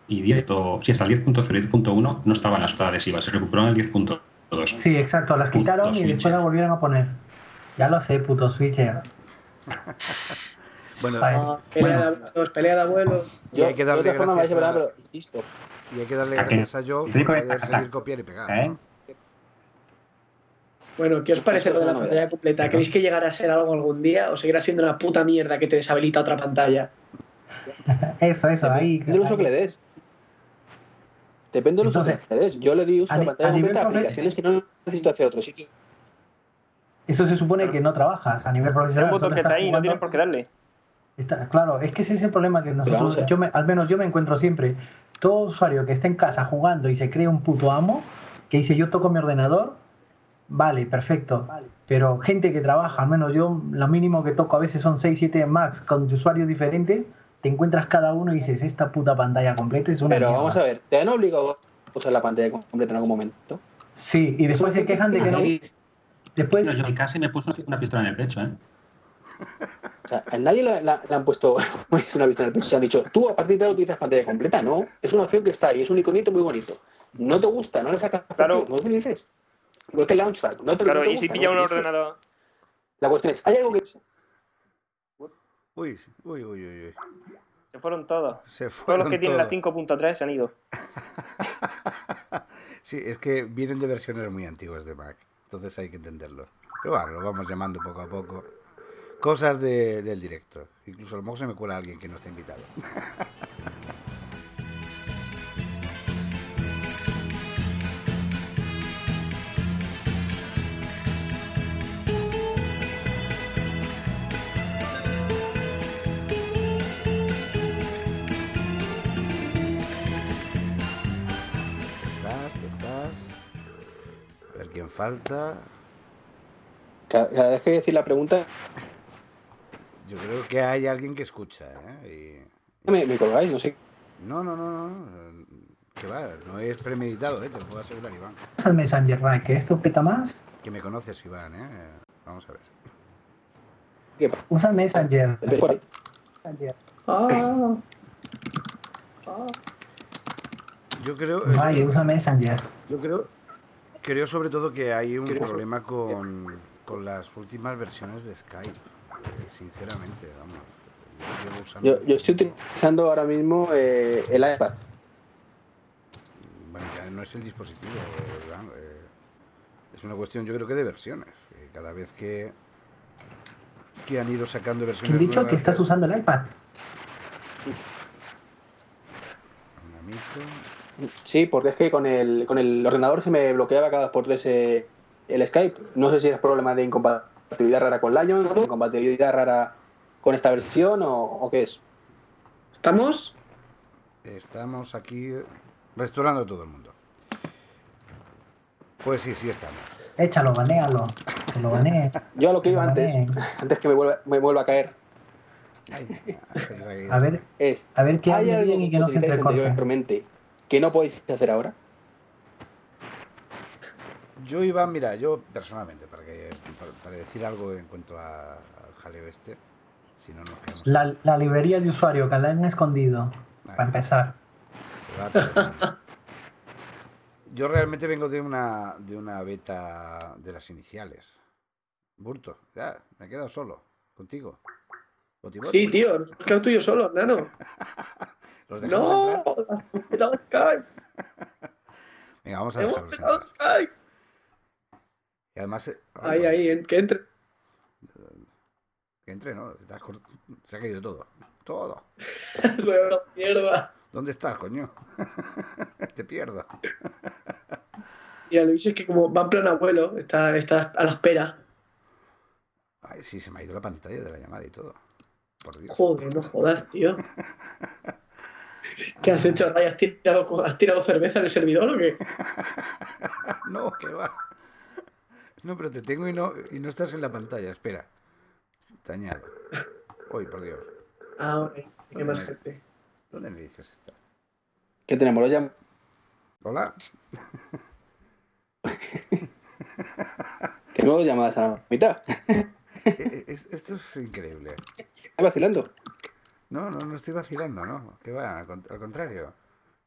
S2: y 10, o, sí, hasta el 10.0 y 10.1 no estaban las notas adhesivas, se recuperó en el 10.2.
S5: Sí, exacto, las
S2: Puto
S5: quitaron y
S2: switcher.
S5: después las volvieron a poner. Ya lo sé, puto switcher.
S1: Bueno,
S5: Ay.
S6: Ah, pelea de abuelos, pelea de abuelos.
S1: y hay que darle
S3: de otra forma,
S1: gracias
S3: a- pero insisto,
S1: y hay que darle gracias a Joe por poder seguir copiar y pegar.
S2: ¿Eh?
S1: ¿no?
S6: Bueno, ¿qué os parece lo de la pantalla completa? ¿Creéis que llegará a ser algo algún día o seguirá siendo una puta mierda que te deshabilita otra pantalla?
S5: Eso, eso, ahí.
S3: depende del uso que le des. Depende del uso
S5: Entonces,
S3: que le des. Yo le di uso
S5: a
S3: a pantalla
S5: a nivel
S3: completa a aplicaciones que no necesito hacer otro sitio.
S5: Eso se supone que no trabajas a nivel
S4: Es un
S5: profesional.
S4: botón
S5: solo
S4: que está
S5: estás
S4: ahí, no tienes por qué darle.
S5: Está- claro, es que ese es el problema que nosotros, yo me- al menos yo me encuentro siempre. Todo usuario que está en casa jugando y se cree un puto amo, que dice yo toco mi ordenador, vale, perfecto. Pero gente que trabaja, al menos yo, lo mínimo que toco a veces son 6, 7 max con usuarios diferentes, te encuentras cada uno y dices, esta puta pantalla completa es una
S3: Pero
S5: mierda".
S3: vamos a ver, ¿te han obligado a usar la pantalla completa en algún momento?
S5: Sí, y después se quejan de que no. Después,
S2: Yo en mi casa me puso una pistola en el pecho, ¿eh?
S3: O sea, a nadie le, han puesto pues, una vista en el pecho. Se han dicho, tú a partir de ahora utilizas pantalla completa. No, es una opción que está ahí, es un iconito muy bonito. No te gusta, no le sacas
S4: Claro.
S3: no lo utilices. Igual que el Launchpad. No te,
S4: Claro,
S3: no te
S4: y si pilla
S3: no
S4: un ordenador.
S3: La cuestión es, ¿hay algo que
S1: Uy, uy, uy, uy, uy.
S4: Se fueron todos.
S1: Se
S4: Todos
S1: fueron
S4: los que tienen la
S1: todos.
S4: 5.3 se han ido.
S1: Sí, es que vienen de versiones muy antiguas de Mac, entonces hay que entenderlo. Pero bueno, lo vamos llamando poco a poco. Cosas de- del directo. Incluso a lo mejor se me cuela alguien que no está invitado. Falta.
S3: Cada vez que voy a decir la pregunta,
S1: Yo creo que hay alguien que escucha, ¿eh?
S3: me, me colgáis, no sé.
S1: Y- No, no, no, no. eh, Que va, no es premeditado, ¿eh? Te lo puedo asegurar, Iván.
S5: al Messenger, Ray, que esto peta más.
S1: Que me conoces, Iván, ¿eh? Vamos a ver.
S3: ¿Qué pasa?
S5: Usa Messenger.
S3: Por ahí.
S6: Ah,
S1: Yo creo,
S5: Ray, usa Messenger.
S1: yo creo, creo sobre todo que hay un problema con, con las últimas versiones de Skype. Sinceramente, vamos. Yo, usando-
S3: Yo, yo estoy utilizando ahora mismo eh, el iPad.
S1: Bueno, ya no es el dispositivo, eh, es una cuestión, yo creo que de versiones. eh, Cada vez que que han ido sacando versiones
S5: ¿Quién dicho
S1: nuevas
S5: que estás
S1: de-
S5: usando el iPad?
S3: Sí, porque es que con el, con el ordenador se me bloqueaba cada por tres eh, el Skype. No sé si es problema de incompatibilidad rara con Lion, incompatibilidad rara con esta versión o, o qué es.
S6: ¿Estamos?
S1: Estamos aquí restaurando a todo el mundo. Pues sí, sí estamos.
S5: Échalo, banéalo. Que lo banee.
S3: Yo a lo que iba
S5: lo
S3: antes, antes que me vuelva, me vuelva a caer,
S5: A ver,
S3: es
S5: a ver qué
S3: ¿hay
S5: y
S3: que
S5: no se
S3: anteriormente que no podéis hacer ahora?
S1: Yo iba, mira, yo personalmente, para, decir algo en cuanto a- al jaleo este, si no nos quedamos.
S5: La, la librería de usuario que la han escondido. Para empezar.
S1: Se va todo. Yo realmente vengo de una, de una beta de las iniciales. Burto, ya, me he quedado solo, contigo.
S6: Sí, tío, nos hemos quedado tú y yo solo, nano.
S1: ¿Los dejamos
S6: No,
S1: entrar? Venga, vamos a dejarlos. Y además... eh,
S6: Ahí,
S1: bueno,
S6: ahí, en- que entre.
S1: Que entre, ¿no? Se ha caído todo. Todo.
S6: Soy una mierda.
S1: ¿Dónde estás, coño? Te pierdo.
S6: Mira, Luis es que como va en plan abuelo, está, está a la espera.
S1: Ay, sí, se me ha ido la pantalla de la llamada y todo. Por Dios.
S6: Joder, no jodas, tío. ¿Qué has hecho? Ray? ¿Has tirado, ¿Has tirado cerveza en el servidor o qué?
S1: No, que va. No, pero te tengo y no, y no estás en la pantalla. Espera. Te añado. Uy, por Dios.
S6: Ah, ok. Qué más gente.
S1: ¿Dónde me dices está?
S3: ¿Qué tenemos? ¿Lo llam-
S1: Hola.
S3: Tengo dos llamadas a la mitad.
S1: Eh, eh, es- esto es increíble.
S3: ¿Estás vacilando?
S1: No, no, no estoy vacilando, ¿no? Que va, al, con- al contrario.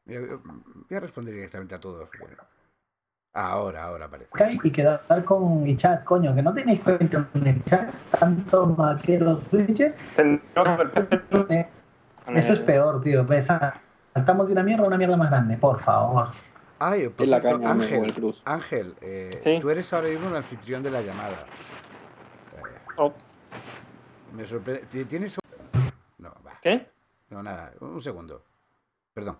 S1: Mira, voy a responder directamente a todos. Bueno. Ahora, ahora parece.
S5: Y quedar con mi chat, coño, que no tenéis cuenta en el chat, tanto maqueros switcher. Esto es peor, tío. Pues, ah, saltamos de una mierda a una mierda más grande, por favor.
S1: Ay, por
S3: la caña,
S1: Ángel,
S3: el cruz.
S1: Ángel, eh,
S4: Sí.
S1: tú eres ahora mismo el anfitrión de la llamada. Eh,
S4: Oh,
S1: me sorprende. ¿ti- ¿Tienes? No, va.
S4: ¿Qué?
S1: No, nada. Un segundo. Perdón.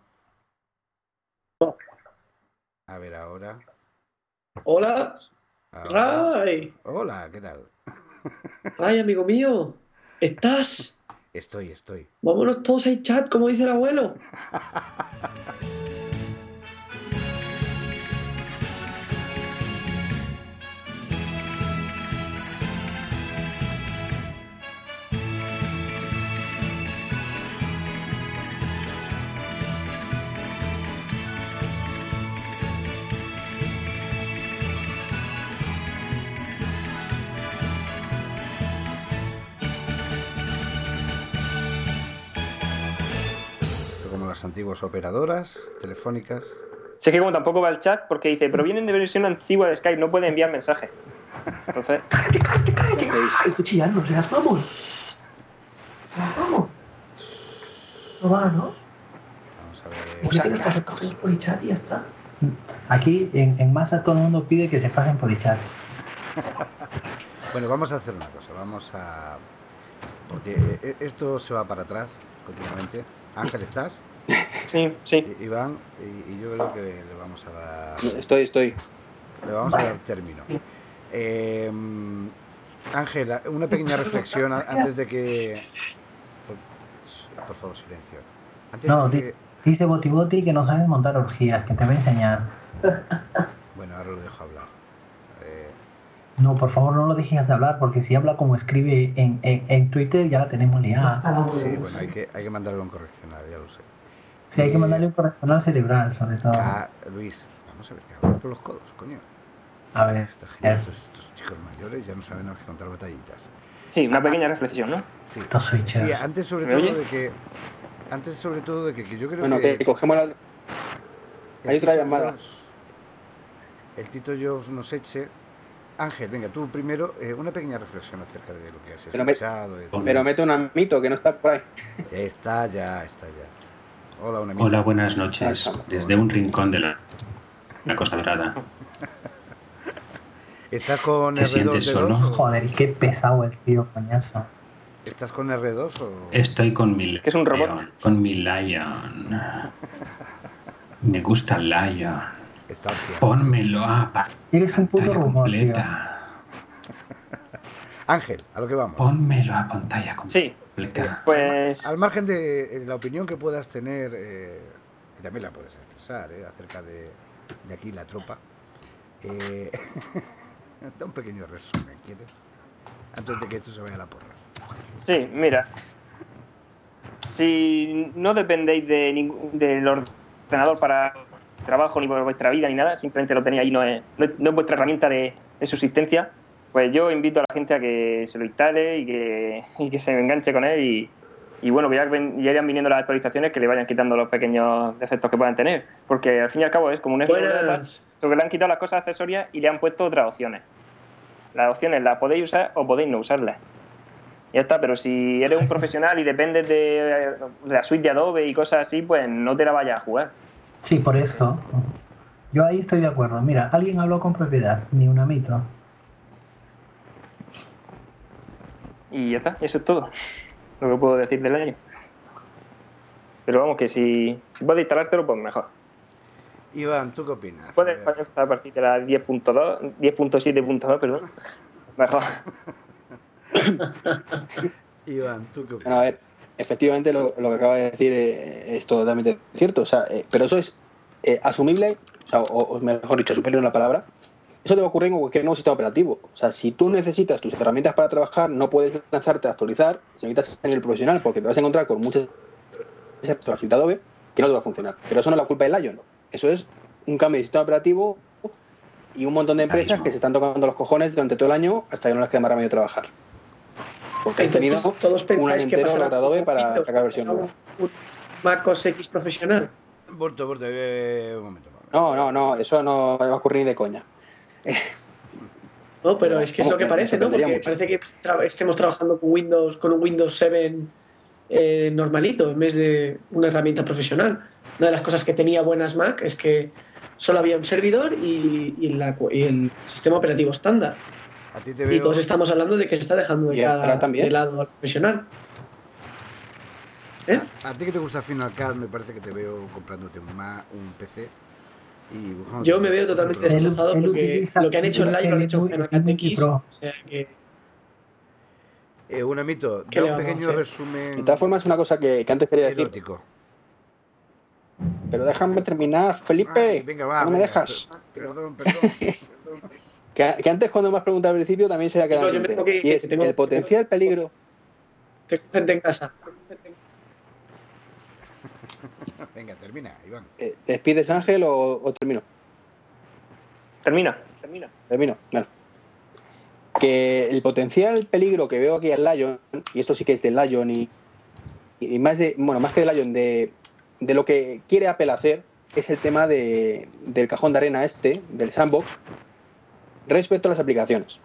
S1: A ver ahora.
S6: Hola. Ray.
S1: Hola, ¿qué tal?
S6: Ray, amigo mío. ¿Estás?
S1: Estoy, estoy.
S6: Vámonos todos al chat, como dice el abuelo.
S1: las antiguas operadoras telefónicas.
S4: Es que como tampoco va el chat, porque dice, pero vienen de versión antigua de Skype, no pueden enviar mensaje. Entonces,
S5: ¡Cállate, cállate, cállate! ¡Ay, cuchillando! ¡Se las vamos! ¡Se las vamos! No va, ¿no?
S1: Vamos a ver.
S5: Pues ya que nos pasamos por el chat y ya está. Aquí en, en masa todo el mundo pide que se pasen por el chat.
S1: Bueno, vamos a hacer una cosa. Vamos a. Porque eh, esto se va para atrás continuamente. Ángel, ¿estás?
S4: Sí, sí.
S1: Iván, y, y yo creo que le vamos a dar.
S3: Estoy, estoy.
S1: Le vamos a dar término. Eh, Ángela, una pequeña reflexión antes de que. Por, por favor, silencio. Antes
S5: No,
S1: de
S5: di-
S1: que-
S5: dice Boti Boti que no sabes montar orgías, que te va a enseñar.
S1: Bueno, ahora lo dejo hablar. Eh,
S5: No, por favor, no lo dejes de hablar, porque si habla como escribe en, en, en Twitter, ya la tenemos liada.
S1: sí, bueno, hay que, hay que mandarlo un correccional, ya lo sé.
S5: Sí, hay que mandarle un correccional cerebral, sobre todo.
S1: Ah, Luis, vamos a ver, que hablar por los codos, coño.
S5: A ver,
S1: Esta gente, estos, estos chicos mayores ya no saben más que contar batallitas.
S4: Sí, una pequeña reflexión, ¿no?
S1: Sí,
S5: estos switchers.
S1: sí antes sobre
S4: ¿Se me
S1: todo
S4: oye?
S1: de que. Antes sobre todo de que, que yo creo
S3: Bueno,
S1: que.
S3: que cogemos la... hay otra llamada.
S1: El Tito Jobs nos eche. Ángel, venga, tú primero, eh, una pequeña reflexión acerca de lo que has
S3: Pero me-
S1: escuchado. de-
S3: Pero mete un mito que no está por ahí.
S1: Ya está, ya, está ya. Hola, una amiga.
S2: Hola, buenas noches. Desde un rincón de la, la Costa Dorada.
S1: ¿Estás con
S2: ¿Te
S1: R2
S2: sientes solo?
S5: Joder, qué pesado el tío, coñazo.
S1: ¿Estás con R2 o.?
S2: Estoy con mi
S4: que es un robot.
S2: Lion, Con mi Lion. Me gusta el Lion. Pónmelo a
S5: Eres un puto tío.
S1: Ángel, a lo que vamos.
S2: Pónmelo a pantalla
S4: Sí,
S2: completa.
S4: pues...
S1: Al margen de eh, la opinión que puedas tener, eh, que también la puedes expresar, eh, acerca de, de aquí la tropa, eh, da un pequeño resumen, ¿quieres? Antes de que esto se vaya a la porra.
S4: Sí, mira. Si no dependéis de ningún, del ordenador para trabajo ni por vuestra vida ni nada, simplemente lo tenéis ahí, no es, no es, no es vuestra herramienta de, de subsistencia, pues yo invito a la gente a que se lo instale y que, y que se enganche con él y, y bueno, que ya, ven- ya irán viniendo las actualizaciones que le vayan quitando los pequeños defectos que puedan tener. Porque al fin y al cabo es como un. Solo que le han quitado las cosas accesorias y le han puesto otras opciones. Las opciones las podéis usar o podéis no usarlas. Ya está, pero si eres un profesional y dependes de, de la suite de Adobe y cosas así, pues no te la vayas a jugar.
S5: Sí, por eso. Yo ahí estoy de acuerdo. Mira, alguien habló con propiedad, ni un amito.
S4: Y ya está, eso es todo lo que puedo decir del año. Pero vamos, que si, si puedes instalártelo, pues mejor.
S1: Iván, ¿tú qué opinas?
S4: Puede,
S1: A ver.
S4: puede empezar a partir de la 10.2, 10.7.2, perdón. Mejor.
S1: Iván, ¿tú qué opinas?
S3: Bueno, a ver, efectivamente lo, lo que acaba de decir eh, es totalmente cierto, o sea, eh, pero eso es eh, asumible, o, sea, o, o mejor dicho, asumible en la palabra. Eso te va a ocurrir en cualquier nuevo sistema operativo. O sea, si tú necesitas tus herramientas para trabajar, no puedes lanzarte a actualizar si necesitas a nivel profesional, porque te vas a encontrar con muchas la suite Adobe que no te va a funcionar. Pero eso no es la culpa del Lion. Eso es un cambio de sistema operativo y un montón de empresas que se están tocando los cojones durante todo el año hasta que no les quede más remedio trabajar. Porque han tenido
S6: todos
S3: un año
S6: que
S3: entero la Adobe para sacar versión nueva.
S6: un Mac OS X profesional.
S1: Borto, Borto, eh, un momento.
S3: No, no, no, eso no va a ocurrir ni de coña.
S6: No, pero es que es
S3: ¿Cómo
S6: lo que parece, ¿no? Porque parece que tra- estemos trabajando con Windows, con un Windows 7 eh, normalito, en vez de una herramienta profesional. Una de las cosas que tenía buenas Mac es que solo había un servidor y, y la- y el sistema operativo estándar.
S1: A ti te
S6: Y
S1: veo.
S6: todos estamos hablando de que se está dejando de,
S3: Y
S6: de lado al profesional. ¿Eh?
S1: A ti que te gusta Final Cut, me parece que te veo comprándote un PC. Y
S6: Yo me veo totalmente destrozado
S5: él
S6: porque
S5: utiliza-
S6: lo que han hecho en Live lo han hecho en
S5: Wii
S6: X. O sea que
S1: Eh, un amito,
S6: ¿Qué
S1: da un pequeño resumen
S3: De todas formas, una cosa que, que antes quería decir,
S1: erótico.
S3: pero déjame terminar, Felipe.
S1: Ay, venga, va.
S3: no me
S1: venga,
S3: dejas.
S1: per- Perdón, perdón. perdón.
S3: Que, que antes cuando me has preguntado al principio también se había quedado
S6: No, yo me
S3: en
S6: tengo que ir,
S3: Y es
S6: que tengo-
S3: el potencial peligro.
S6: te gente en casa.
S1: Venga, termina, Iván.
S3: Eh, ¿Te despides, Ángel, o, o termino?
S4: Termina, termina.
S3: Termino. Bueno. Que el potencial peligro que veo aquí al Lion, y esto sí que es del Lion, y, y más de, bueno, más que del Lion, de, de lo que quiere Apple hacer, es el tema de, del cajón de arena este, del sandbox, respecto a las aplicaciones.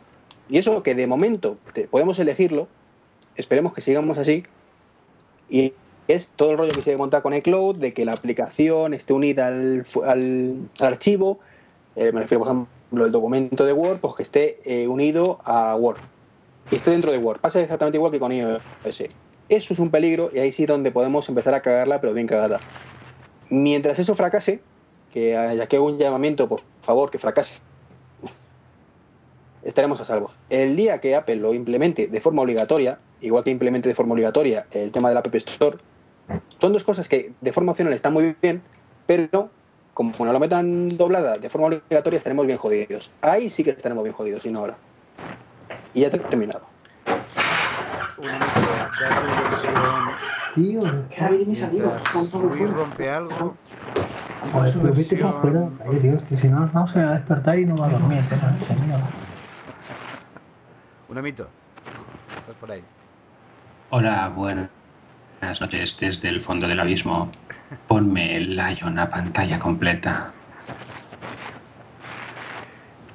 S3: Y eso que de momento te- podemos elegirlo, esperemos que sigamos así, y es todo el rollo que se monta con iCloud, de que la aplicación esté unida al, al- archivo, eh, me refiero, por ejemplo, el documento de Word, pues que esté eh, unido a Word. Y esté dentro de Word. Pasa exactamente igual que con iOS. Eso es un peligro y ahí sí donde podemos empezar a cagarla, pero bien cagada. Mientras eso fracase, que haya que un llamamiento, por favor, que fracase, estaremos a salvo. El día que Apple lo implemente de forma obligatoria, igual que implemente de forma obligatoria el tema del App Store, son dos cosas que de forma opcional están muy bien, pero como no lo metan doblada de forma obligatoria estaremos bien jodidos. Ahí sí que estaremos bien jodidos, y no ahora. Y ya te he terminado.
S5: Tío,
S6: ¿Qué
S1: rompe algo.
S5: Joder, pero vete para afuera. Dios, que si no, vamos a despertar y no va a dormir esta noche, mierda.
S1: Un amito. Estás por ahí.
S2: Hola, buenas noches desde el fondo del abismo. Ponme el Lion a pantalla completa.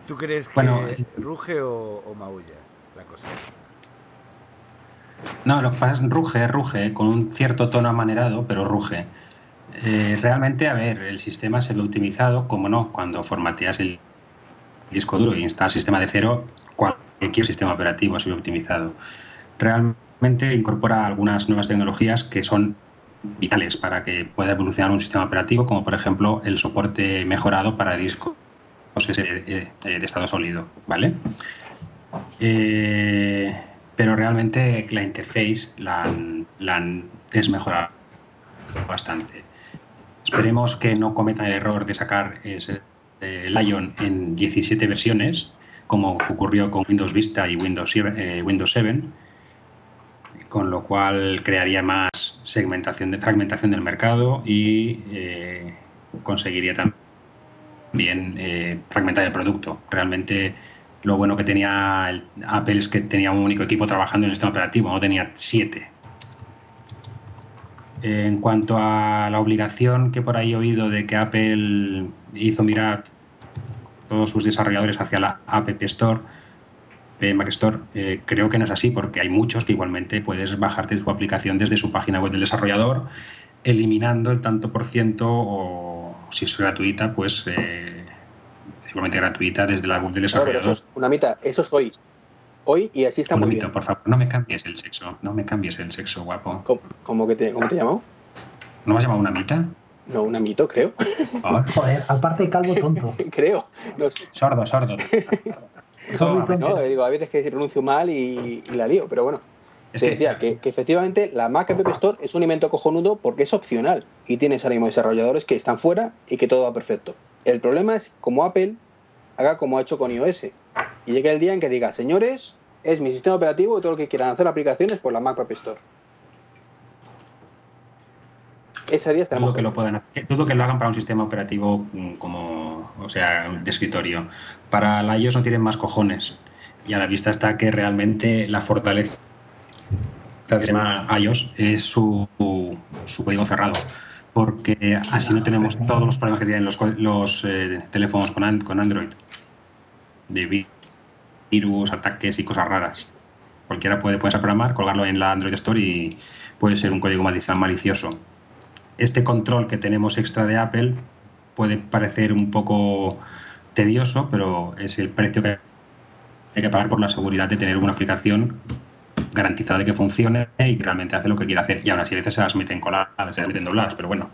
S1: ¿Tú crees que
S2: Bueno,
S1: ruge o, o maulla la cosa?
S2: No, lo que pasa es ruge, ruge, con un cierto tono amanerado, pero ruge. Eh, realmente, a ver, el sistema se ve optimizado, como no, cuando formateas el disco duro y instalas sistema de cero, cualquier sistema operativo se ve optimizado. Realmente incorpora algunas nuevas tecnologías que son vitales para que pueda evolucionar un sistema operativo, como por ejemplo el soporte mejorado para discos SD, eh, de estado sólido, ¿vale? Eh, pero realmente la interface la han, desmejorado bastante. Esperemos que no cometan el error de sacar ese, eh, Lion en 17 versiones, como ocurrió con Windows Vista y Windows 7, eh, Windows 7 con lo cual crearía más segmentación de fragmentación del mercado y eh, conseguiría también eh, fragmentar el producto. Realmente lo bueno que tenía Apple es que tenía un único equipo trabajando en el sistema operativo, no tenía siete. En cuanto a la obligación que por ahí he oído de que Apple hizo mirar todos sus desarrolladores hacia la App Store, eh, Mac Store, eh, creo que no es así porque hay muchos que igualmente puedes bajarte su aplicación desde su página web del desarrollador, eliminando el tanto por ciento o si es gratuita, pues eh, igualmente gratuita desde la web del desarrollador.
S3: eso es, una mitad, eso es hoy. Hoy y así está
S2: Un
S3: muy bien.
S2: por favor, no me cambies el sexo, no me cambies el sexo, guapo.
S3: ¿Cómo, cómo que te, cómo te llamo?
S2: ¿No me has llamado una mitad?
S3: No, un amito, creo.
S5: Joder, aparte de calvo tonto.
S3: creo. No sé.
S2: sordo, sordo.
S5: Tonto.
S3: No, digo, a veces que pronuncio mal y, y la lío, pero bueno.
S2: Es
S3: Se
S2: que-
S3: decía que, que efectivamente la Mac App Store es un invento cojonudo porque es opcional y tienes ahora mismo desarrolladores que están fuera y que todo va perfecto. El problema es como Apple haga como ha hecho con iOS y llegue el día en que diga, señores, es mi sistema operativo y todo lo que quieran hacer aplicaciones por la Mac App Store. Día
S2: Dudo que lo puedan dudo que lo hagan para un sistema operativo mm, como, o sea, de escritorio. Para la iOS no tienen más cojones. Y a la vista está que realmente la fortaleza del sistema iOS es su, su código cerrado. Porque así no tenemos todos los problemas que tienen los, los eh, teléfonos con, con Android. De vi- virus, ataques y cosas raras. Cualquiera puede, puede programar, colgarlo en la Android Store y puede ser un código malici- malicioso este control que tenemos extra de Apple puede parecer un poco tedioso, pero es el precio que hay que pagar por la seguridad de tener una aplicación garantizada de que funcione y que realmente hace lo que quiere hacer. Y ahora sí, a veces se las meten coladas, se las meten dobladas, pero bueno.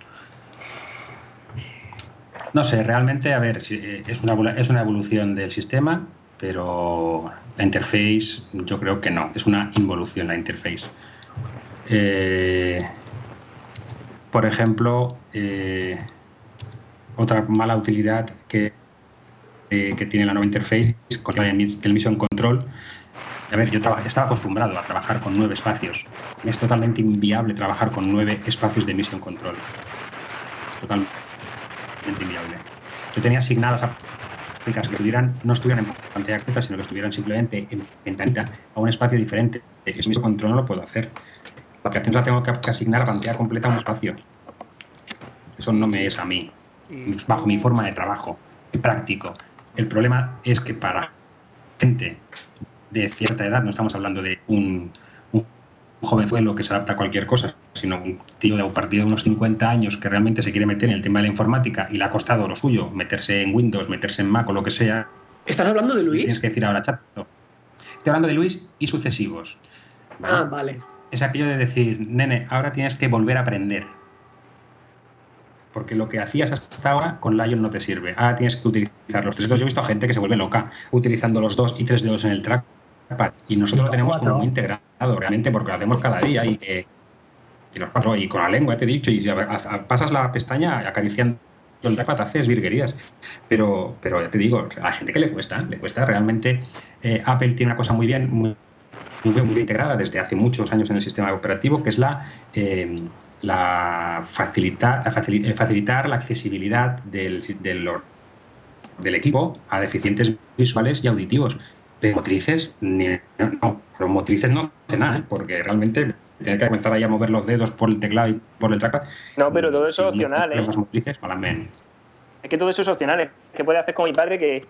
S2: No sé, realmente, a ver, eh, es una, es una evolución del sistema, pero la interface yo creo que no, es una involución la interface. Eh, por ejemplo, eh, otra mala utilidad que, eh, que tiene la nueva interface con del Mission Control. A ver, yo estaba acostumbrado a trabajar con nueve espacios. Es totalmente inviable trabajar con nueve espacios de Mission Control. Totalmente inviable. Yo tenía asignadas aplicaciones que tuvieran, no estuvieran en pantalla completa, sino que estuvieran simplemente en ventanita a un espacio diferente. Ese Mission Control no lo puedo hacer. La aplicación la tengo que asignar a pantalla completa a un espacio. Eso no me es a mí, bajo mi forma de trabajo, y práctico. El problema es que para gente de cierta edad, no estamos hablando de un, un jovenzuelo que se adapta a cualquier cosa, sino un tío de a partir de unos 50 años que realmente se quiere meter en el tema de la informática y le ha costado lo suyo, meterse en Windows, meterse en Mac o lo que sea,
S6: ¿Estás hablando de
S2: tienes
S6: Luis?
S2: que decir ahora, chato. Estoy hablando de Luis y sucesivos. ¿vale?
S6: Ah, vale.
S2: Es aquello de decir, nene, ahora tienes que volver a aprender. Porque lo que hacías hasta ahora con Lion no te sirve. Ahora tienes que utilizar los tres dedos. Yo he visto gente que se vuelve loca utilizando los dos y tres dedos en el trackpad. Y nosotros lo tenemos
S5: cuatro.
S2: como muy integrado realmente porque lo hacemos cada día y, que- y los cuatro. Y con la lengua, te he dicho, y si a- a- pasas la pestaña acariciando el trackpad, haces virguerías. Pero, pero ya te digo, a la gente que le cuesta, le cuesta realmente. eh, Apple tiene una cosa muy bien, muy, muy muy integrada desde hace muchos años en el sistema operativo, que es la, eh, la, facilita- eh, facilitar la accesibilidad del, del, equipo a deficientes visuales y auditivos. De motrices, ni, no, los motrices no hace nada, ¿eh? porque realmente tener que comenzar ahí a mover los dedos por el teclado y por el trackpad.
S4: No, pero todo eso es opcional, ¿eh?
S2: motrices.
S4: Es que todo eso es opcional. Es que puede hacer como mi padre que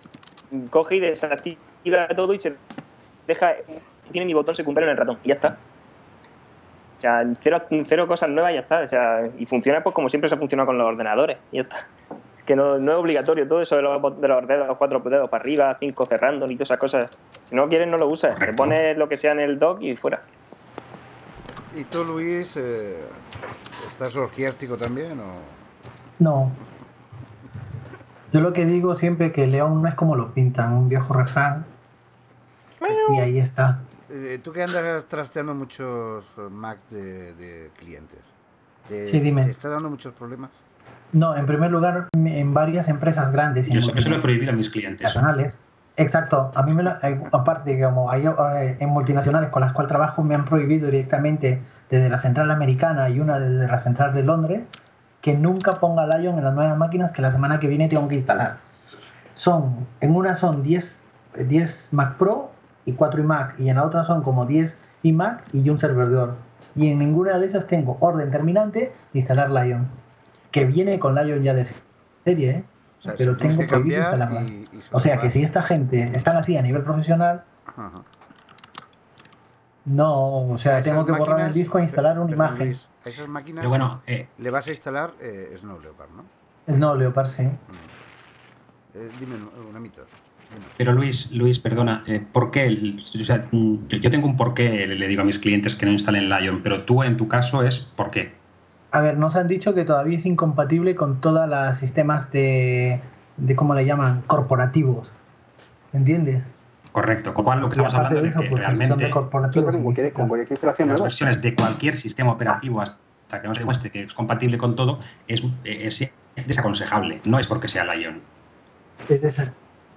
S4: coge y desactiva todo y se deja. Tiene mi botón secundario en el ratón y ya está. O sea, cero, cero cosas nuevas y ya está. O sea, y funciona pues como siempre se ha funcionado con los ordenadores y ya está. Es que no, no es obligatorio todo eso de los, de los dedos, los cuatro dedos para arriba, cinco cerrando ni todas esas cosas. Si no quieres, no lo usas. Te pones lo que sea en el dock y fuera.
S1: ¿Y tú, Luis, eh, estás orgiástico también? O...
S5: No. Yo lo que digo siempre que León no es como lo pintan, un viejo refrán. Y ahí está.
S1: Eh, tú que andas trasteando muchos eh, Macs de, de clientes. ¿Te,
S5: Sí, dime.
S1: ¿Te está dando muchos problemas?
S5: No, en primer lugar, en varias empresas grandes y
S2: Yo eso, eso lo he
S5: multinacionales-
S2: prohibido a mis clientes.
S5: nacionales. Exacto, a mí me lo, eh, aparte, digamos, hay eh, en multinacionales con las cuales trabajo me han prohibido directamente desde la central americana y una desde la central de Londres que nunca ponga Lion en las nuevas máquinas que la semana que viene tengo que instalar. Son, en una son 10, eh, 10 Mac Pro y 4 iMac y en la otra son como 10 iMac y un servidor. Y en ninguna de esas tengo orden terminante de instalar Lion, que viene con Lion ya de serie, ¿eh?
S1: O sea,
S5: pero
S1: si
S5: tengo
S1: que
S5: prohibido instalarla.
S1: y- y se
S5: O sea que si esta gente están así a nivel profesional,
S1: Ajá,
S5: no, o sea, tengo que borrar el disco e instalar una imagen.
S1: Luis, a esas máquinas
S2: Pero bueno, eh,
S1: le vas a instalar eh, Snow Leopard, ¿no?
S5: Es no, Leopard, sí.
S1: Eh, dime un amito.
S2: Pero Luis, Luis, perdona, eh, ¿por qué? el- o sea, yo, tengo un porqué, le, le digo a mis clientes que no instalen Lion, pero tú en tu caso es ¿por qué?
S5: A ver, nos han dicho que todavía es incompatible con todos los sistemas de, de ¿cómo le llaman? Corporativos. ¿Entiendes?
S2: Correcto, con lo cual lo que estamos hablando
S5: de
S2: es
S5: eso,
S2: que
S5: porque son
S2: realmente
S5: de corporativos.
S3: con cualquier, con cualquier instalación
S2: las
S3: nueva.
S2: versiones de cualquier sistema operativo hasta que no se demuestre que es compatible con todo es, es desaconsejable. No es porque sea Lion.
S5: Es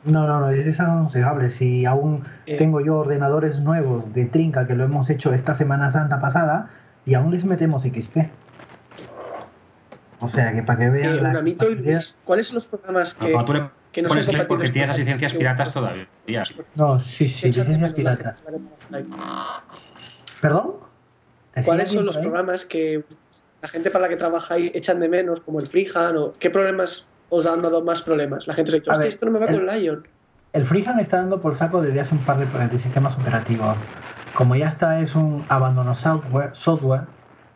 S5: No, no, no, es desaconsejable. Si aún
S6: Eh.
S5: tengo yo ordenadores nuevos de trinca que lo hemos hecho esta Semana Santa pasada y aún les metemos XP. O sea que para que vean
S6: Eh,
S5: la
S6: ¿cuáles son los programas que,
S2: Cuando tú le
S6: que no
S2: pones
S6: son
S2: Play porque tienes asistencias
S6: que-
S2: piratas todavía.
S5: No, sí, sí, licencias
S6: menos
S5: pirata.
S6: la-
S5: ¿Perdón?
S6: ¿Cuáles
S5: ¿Decía
S6: son los programas que la gente para la que trabajáis echan de menos, como el Freehand? o qué problemas os han dado más problemas? La gente se ha dicho,
S5: A
S6: "Hostia,
S5: ver,
S6: esto no me va
S5: el-
S6: con Lion.
S5: El Freehand está dando por saco desde hace un par de, de sistemas operativos. Como ya está, es un abandono software, software,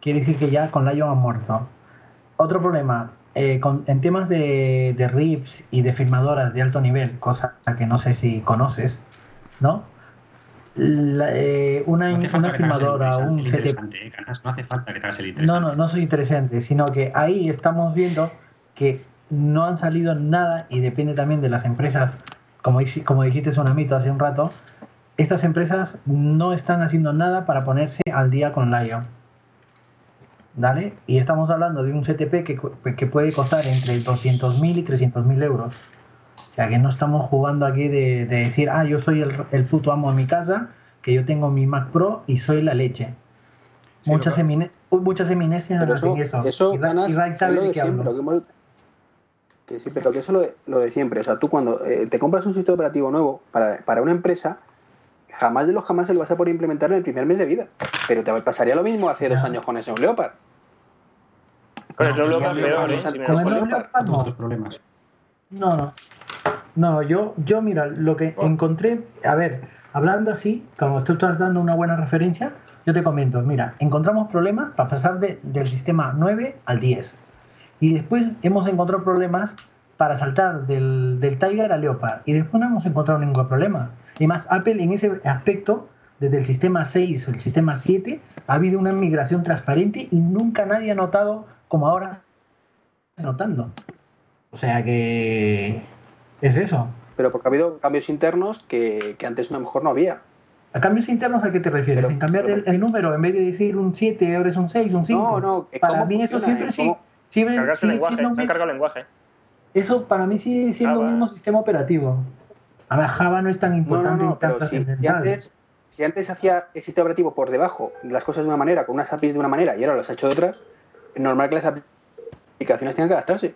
S5: quiere decir que ya con Lion ha muerto. Otro problema, eh, con- en temas de, de RIPs y de firmadoras de alto nivel, cosa que no sé si conoces, ¿no? La- eh, una,
S2: No
S5: una firmadora, un CTP,
S2: eh, Canas, no hace falta que te hagas el
S5: no,
S2: interesante.
S5: no, no soy interesante, sino que ahí estamos viendo que no han salido nada y depende también de las empresas, como, como dijiste Sonamito hace un rato, estas empresas no están haciendo nada para ponerse al día con Lion. ¿Vale? Y estamos hablando de un CTP que, que puede costar entre 200.000 y 300.000 euros. O sea que no estamos jugando aquí de, de decir, ah, yo soy el, el puto amo de mi casa, que yo tengo mi Mac Pro y soy la leche.
S1: Sí,
S5: muchas, emine- muchas eminencias hacen
S3: eso,
S5: y,
S3: ganas,
S5: y sabe
S3: lo
S5: de
S3: de
S5: qué
S3: siempre.
S5: hablo.
S3: Lo que, hemos- que sí, pero que eso es lo de, lo de siempre. O sea, tú cuando eh, te compras un sistema operativo nuevo para, para una empresa, jamás de los jamás se lo vas a poder implementar en el primer mes de vida. Pero te pasaría lo mismo hace dos años con ese Leopard.
S4: Con el
S2: No,
S4: Leopard peor, ¿eh? Si
S5: con el Leopard
S2: Tuvo
S5: no.
S2: otros problemas.
S5: No, no. No, yo, yo mira, lo que
S4: Oh.
S5: encontré, a ver, hablando así, como tú estás dando una buena referencia, yo te comento, mira, encontramos problemas para pasar de- del sistema 9 al 10. Y después hemos encontrado problemas para saltar del, del Tiger al Leopard. Y después no hemos encontrado ningún problema. Y más, Apple en ese aspecto, desde el sistema 6 al sistema 7, ha habido una migración transparente y nunca nadie ha notado como ahora está notando. O sea que es eso.
S3: Pero porque ha habido cambios internos que, que antes a lo mejor no había.
S5: ¿A cambios internos a qué te refieres?
S3: Pero-
S5: ¿En cambiar
S3: pero-
S5: el, el número? En vez de decir un 7, ahora es un 6, un 5.
S3: No, no,
S5: Para mí eso siempre
S3: eh,
S5: sí. Siempre
S4: Cargarse el lenguaje,
S5: siendo
S4: se han
S5: mi-
S4: cargado el lenguaje.
S5: Eso para mí sigue siendo
S4: Java.
S5: el mismo sistema operativo. A ver, Java no es tan
S3: No, no,
S5: importante
S3: no,
S5: tan
S3: si, antes, si antes hacía el sistema operativo por debajo las cosas de una manera, con unas APIs de una manera y ahora las ha hecho de otra, es normal que las aplicaciones tengan que adaptarse.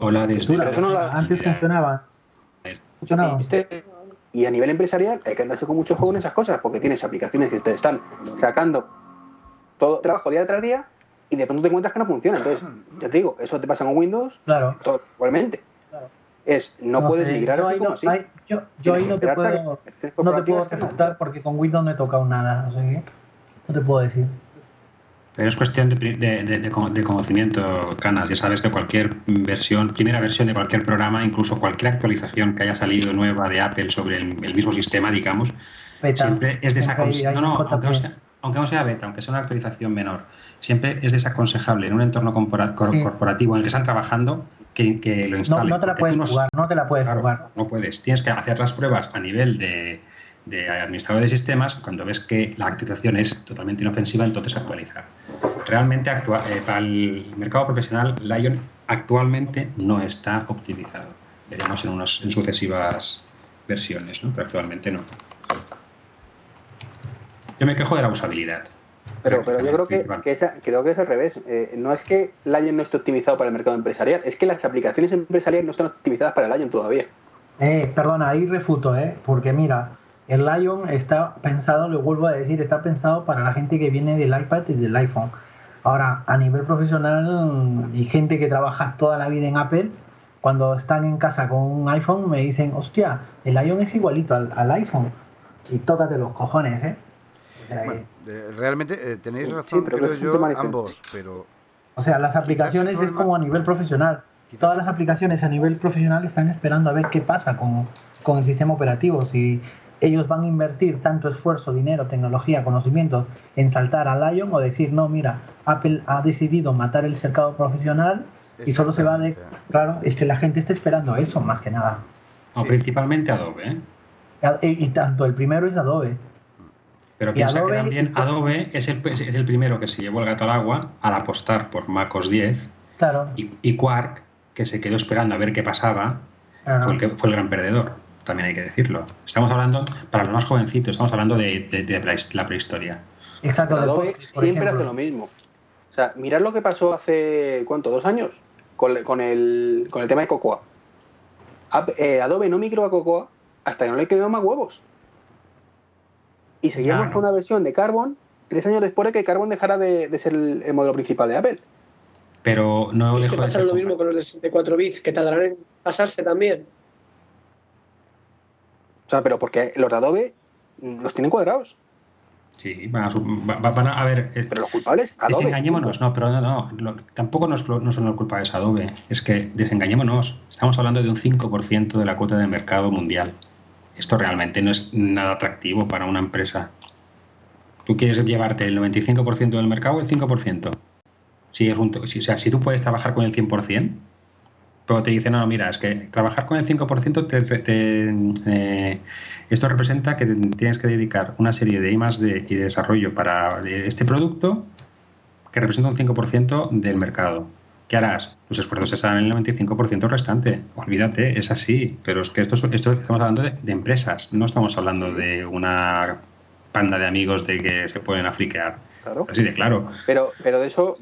S2: Desde
S5: la-
S3: la-
S5: antes funcionaba. Funcionaba.
S3: ¿Viste? Y a nivel empresarial hay que andarse con mucho juego en esas cosas, porque tienes aplicaciones que te están sacando todo trabajo día tras día y de pronto te encuentras que no funciona. Entonces, ya te digo, eso te pasa con Windows,
S5: Claro.
S3: todo, igualmente. Es, no, puedes
S5: sé,
S3: migrar
S5: yo
S3: así como
S5: no,
S3: así.
S5: ahí- yo, yo ahí no te puedo, no te puedo refutar porque con Windows no he tocado nada. O sea que no te puedo decir.
S2: Pero es cuestión de, de- de- de cono- de conocimiento, Canas. Ya sabes que cualquier versión, primera versión de cualquier programa, incluso cualquier actualización que haya salido nueva de Apple sobre el, el mismo sistema, digamos,
S5: Beta.
S2: siempre es desaconsejable. No, no,
S5: un
S2: aunque no, sea, aunque no sea beta, aunque sea una actualización menor, siempre es desaconsejable en un entorno
S5: Sí.
S2: corporativo en el que están trabajando que, que lo
S5: No,
S2: instalen.
S5: no te la puedes
S2: no-
S5: jugar, no te la puedes
S2: Claro,
S5: jugar.
S2: no puedes. Tienes que hacer las pruebas a nivel de, de administrador de sistemas. Cuando ves que la actualización es totalmente inofensiva, entonces actualizar. Realmente, actua- eh, para el mercado profesional, Lion actualmente no está optimizado. Veremos en, unos, en sucesivas versiones, ¿no? pero actualmente no. Yo me quejo de la usabilidad.
S3: Pero, pero yo creo que, esa- creo que es al revés. Eh, no es que Lion no esté optimizado para el mercado empresarial, es que las aplicaciones empresariales no están optimizadas para Lion todavía.
S5: Eh, perdona, ahí refuto, ¿eh? Porque mira, el Lion está pensado, lo vuelvo a decir, está pensado para la gente que viene del iPad y del iPhone. Ahora, a nivel profesional y gente que trabaja toda la vida en Apple, cuando están en casa con un iPhone me dicen, hostia, el Lion es igualito al, al iPhone. Y tócate los cojones, ¿eh?
S1: Bueno, eh, realmente eh, tenéis
S3: Sí,
S1: razón,
S3: pero
S1: creo yo, ambos, pero
S5: O sea, las aplicaciones es como a nivel profesional.
S1: Quizás-
S5: Todas las aplicaciones a nivel profesional están esperando a ver qué pasa con, con el sistema operativo. Si ellos van a invertir tanto esfuerzo, dinero, tecnología, conocimientos en saltar a Lion o decir, no, mira, Apple ha decidido matar el cercado profesional y solo se va de... Claro, es que la gente está esperando eso más que nada.
S2: O
S1: Sí.
S2: principalmente Adobe, ¿eh?
S5: Y, y tanto el primero es Adobe.
S2: Pero piensa
S5: Adobe
S2: que también Adobe es el, es el primero que se llevó el gato al agua al apostar por MacOS 10
S5: Claro.
S2: y, y Quark, que se quedó esperando a ver qué pasaba,
S5: claro.
S2: fue, el que, fue el gran perdedor, también hay que decirlo. Estamos hablando, para los más jovencitos, estamos hablando de, de- de la his- la prehistoria.
S5: Exacto,
S7: Pero Adobe
S5: por
S7: siempre hace lo mismo. O sea, mirad lo que pasó hace, ¿cuánto? ¿Dos años? Con, con el, con el tema de Cocoa. Eh, Adobe no migró a Cocoa hasta que no le quedó más huevos. Y seguimos
S5: Claro.
S7: con una versión de Carbon tres años después de que Carbon dejara de, de ser el, el modelo principal de Apple.
S2: Pero no
S6: Es que lo mismo con los de 64 bits, que tardarán en pasarse también.
S7: O sea, pero porque los de Adobe los tienen cuadrados.
S2: Sí, van a, van a, a ver, eh,
S7: Pero los culpables, Adobe.
S2: desengañémonos, no, pero no, no, lo- tampoco nos, no son los culpables Adobe, es que desengañémonos, estamos hablando de un 5% de la cuota de mercado mundial. Esto realmente no es nada atractivo para una empresa. ¿Tú quieres llevarte el 95% del mercado o el 5%? Si es un, si, o sea, si tú puedes trabajar con el 100%, pero te dicen, no, no, mira, es que trabajar con el 5% te, te, eh, esto representa que tienes que dedicar una serie de I D y de desarrollo para este producto que representa un 5% del mercado. ¿Qué harás? Los esfuerzos se en el 95% restante. Olvídate, es así. Pero es que esto, es- esto estamos hablando de, de empresas, no estamos hablando de una panda de amigos de que se pueden afriquear.
S7: Claro.
S2: Así de claro.
S7: Pero, pero de eso,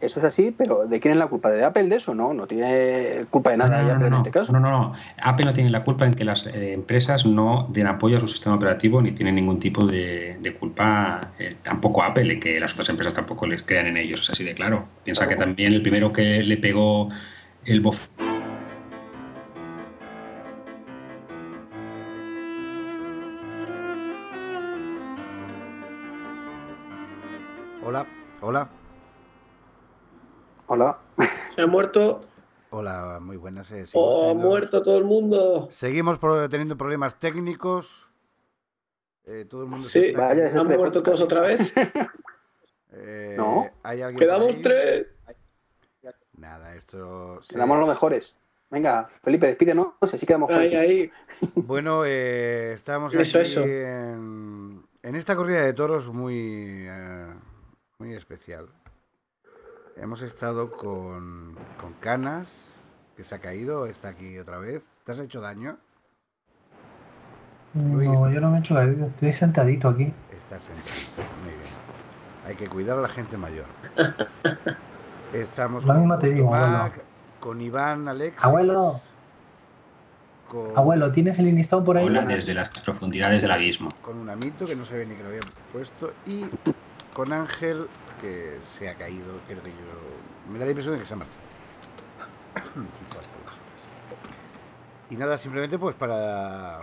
S7: eso es así, pero ¿de quién es la culpa? ¿De Apple de eso? No, no tiene culpa de nada
S2: no, no,
S7: Apple
S2: no,
S7: en este caso.
S2: no, no, no. Apple no tiene la culpa en que las eh, empresas no den apoyo a su sistema operativo ni tienen ningún tipo de, de culpa. eh, tampoco Apple, en que las otras empresas tampoco les crean en ellos. Es así de claro. Piensa
S7: Claro.
S2: que también el primero que le pegó el bof
S1: Hola, hola,
S7: Hola.
S6: Se ha muerto
S1: hola, muy buenas. eh, seguimos
S6: o ha muerto todo el mundo.
S1: Seguimos teniendo problemas técnicos. Eh, todo el mundo se
S6: Sí,
S1: está
S7: Vaya.
S6: ¿Han muerto todos otra vez?
S1: Eh,
S7: No.
S1: ¿hay alguien por
S6: Quedamos tres.
S1: Nada, esto. se-
S7: Quedamos los mejores. Venga, Felipe, despídenos. No sé si quedamos
S6: Ahí, ahí.
S1: Bueno, eh, estamos
S6: Eso,
S1: aquí
S6: eso.
S1: En, en esta corrida de toros muy, eh, muy especial. Hemos estado con, con Canas, que se ha caído, está aquí otra vez. ¿Te has hecho daño?
S5: No, yo no me he hecho daño, estoy sentadito aquí.
S1: Estás sentado. Muy bien. Hay que cuidar a la gente mayor. Estamos
S5: Lo mismo te digo,
S1: Mac, con Iván, Alex.
S5: Abuelo.
S1: Con,
S5: Abuelo, ¿tienes el listado por ahí?
S2: Hola desde las profundidades del abismo.
S1: con un amito que no se ve ni que lo había puesto y con Ángel que se ha caído, creo que yo me da la impresión de que se ha marchado. Quizás por las horas. Y nada, simplemente pues para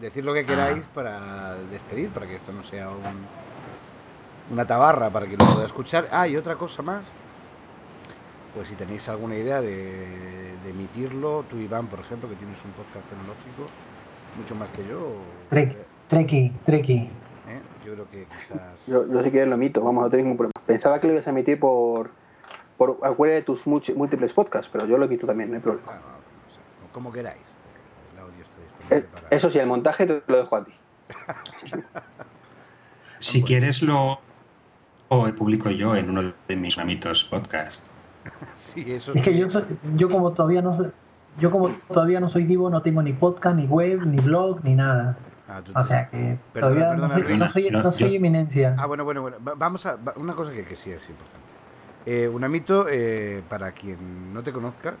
S1: decir lo que queráis para despedir, para que esto no sea un- una tabarra para que lo pueda escuchar. Ah, y otra cosa más. Pues si tenéis alguna idea de, de emitirlo, tú Iván, por ejemplo, que tienes un podcast tecnológico, mucho más que yo,
S5: Trek, Treki, Treki.
S1: Yo creo que quizás...
S7: Yo, yo si quieres lo emito, vamos, no tengo ningún problema. Pensaba que lo ibas a emitir por, por cualquiera de tus múltiples podcasts, pero yo lo emito también, no hay problema.
S1: Ah, no, no sé, como queráis. El audio está
S7: Eh,
S1: disponible para...
S7: Eso sí, el montaje te lo dejo a ti.
S2: Si quieres lo o publico yo en uno de mis mamitos podcast.
S1: Sí, eso
S5: Es que yo, soy- yo como todavía no soy, yo como todavía no soy divo, no tengo ni podcast, ni web, ni blog, ni nada.
S1: Ah, tú-
S5: O sea que
S1: Perdona,
S5: todavía
S1: perdona,
S5: no, soy, no soy-
S2: No,
S5: no soy
S2: yo-
S5: eminencia.
S1: Ah, bueno, bueno, bueno. Va- Vamos a. Una cosa que, que sí es importante. Eh, un amito, eh, para quien no te conozca,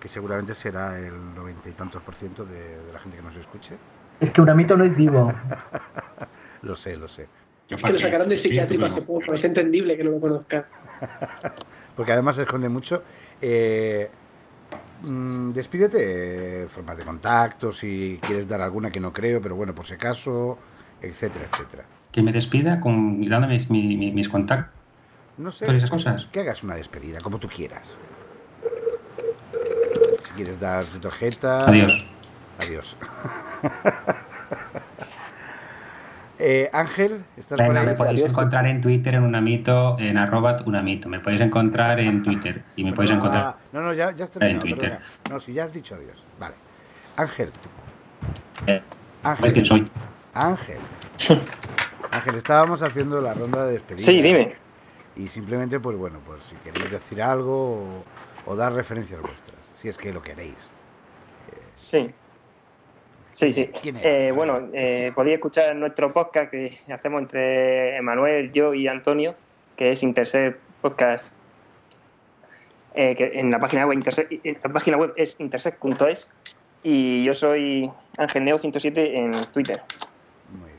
S1: que seguramente será el noventa y tantos por ciento de, de la gente que nos escuche.
S5: Es que un amito no es divo.
S1: Lo sé, lo sé.
S2: Yo
S6: Que lo
S2: qué,
S6: sacarán de psiquiátrico hace poco. Es entendible que no lo conozca.
S1: Porque además se esconde mucho. Eh, mm, despídete, formas de contacto, si quieres dar alguna que no creo, pero bueno, por si acaso, etcétera, etcétera.
S2: Que me despida con, dándome mis, mi- mis contactos
S1: No sé.
S2: y esas cosas.
S1: Que hagas una despedida, como tú quieras. Si quieres dar tu tarjeta.
S2: Adiós.
S1: Adiós. Eh, Ángel, ¿estás por
S2: Venga,
S1: ahí?
S2: me podéis
S7: Adiós.
S2: encontrar en Twitter en Unamito, en arroba Unamito. Me podéis encontrar en Twitter y me podéis
S1: Ah,
S2: encontrar.
S1: no, no, ya, ya has terminado.
S2: En Twitter.
S1: perdona. No, si ya has dicho adiós. Vale. Ángel.
S2: Eh,
S1: Ángel.
S2: ¿Sabes quién soy?
S1: Ángel. Ángel, estábamos haciendo la ronda de despedida.
S4: Sí, dime.
S1: Y simplemente, pues bueno, pues si queréis decir algo o, o dar referencias vuestras, si es que lo queréis.
S4: Sí. Sí, sí.
S1: ¿Quién eres?
S4: Eh, bueno, eh, podéis escuchar nuestro podcast que hacemos entre Emanuel, yo y Antonio, que es Interset Podcast. eh, que en la página web, eh, la página web es interset.es y yo soy Ángel Neo 107 en Twitter.
S1: Muy bien.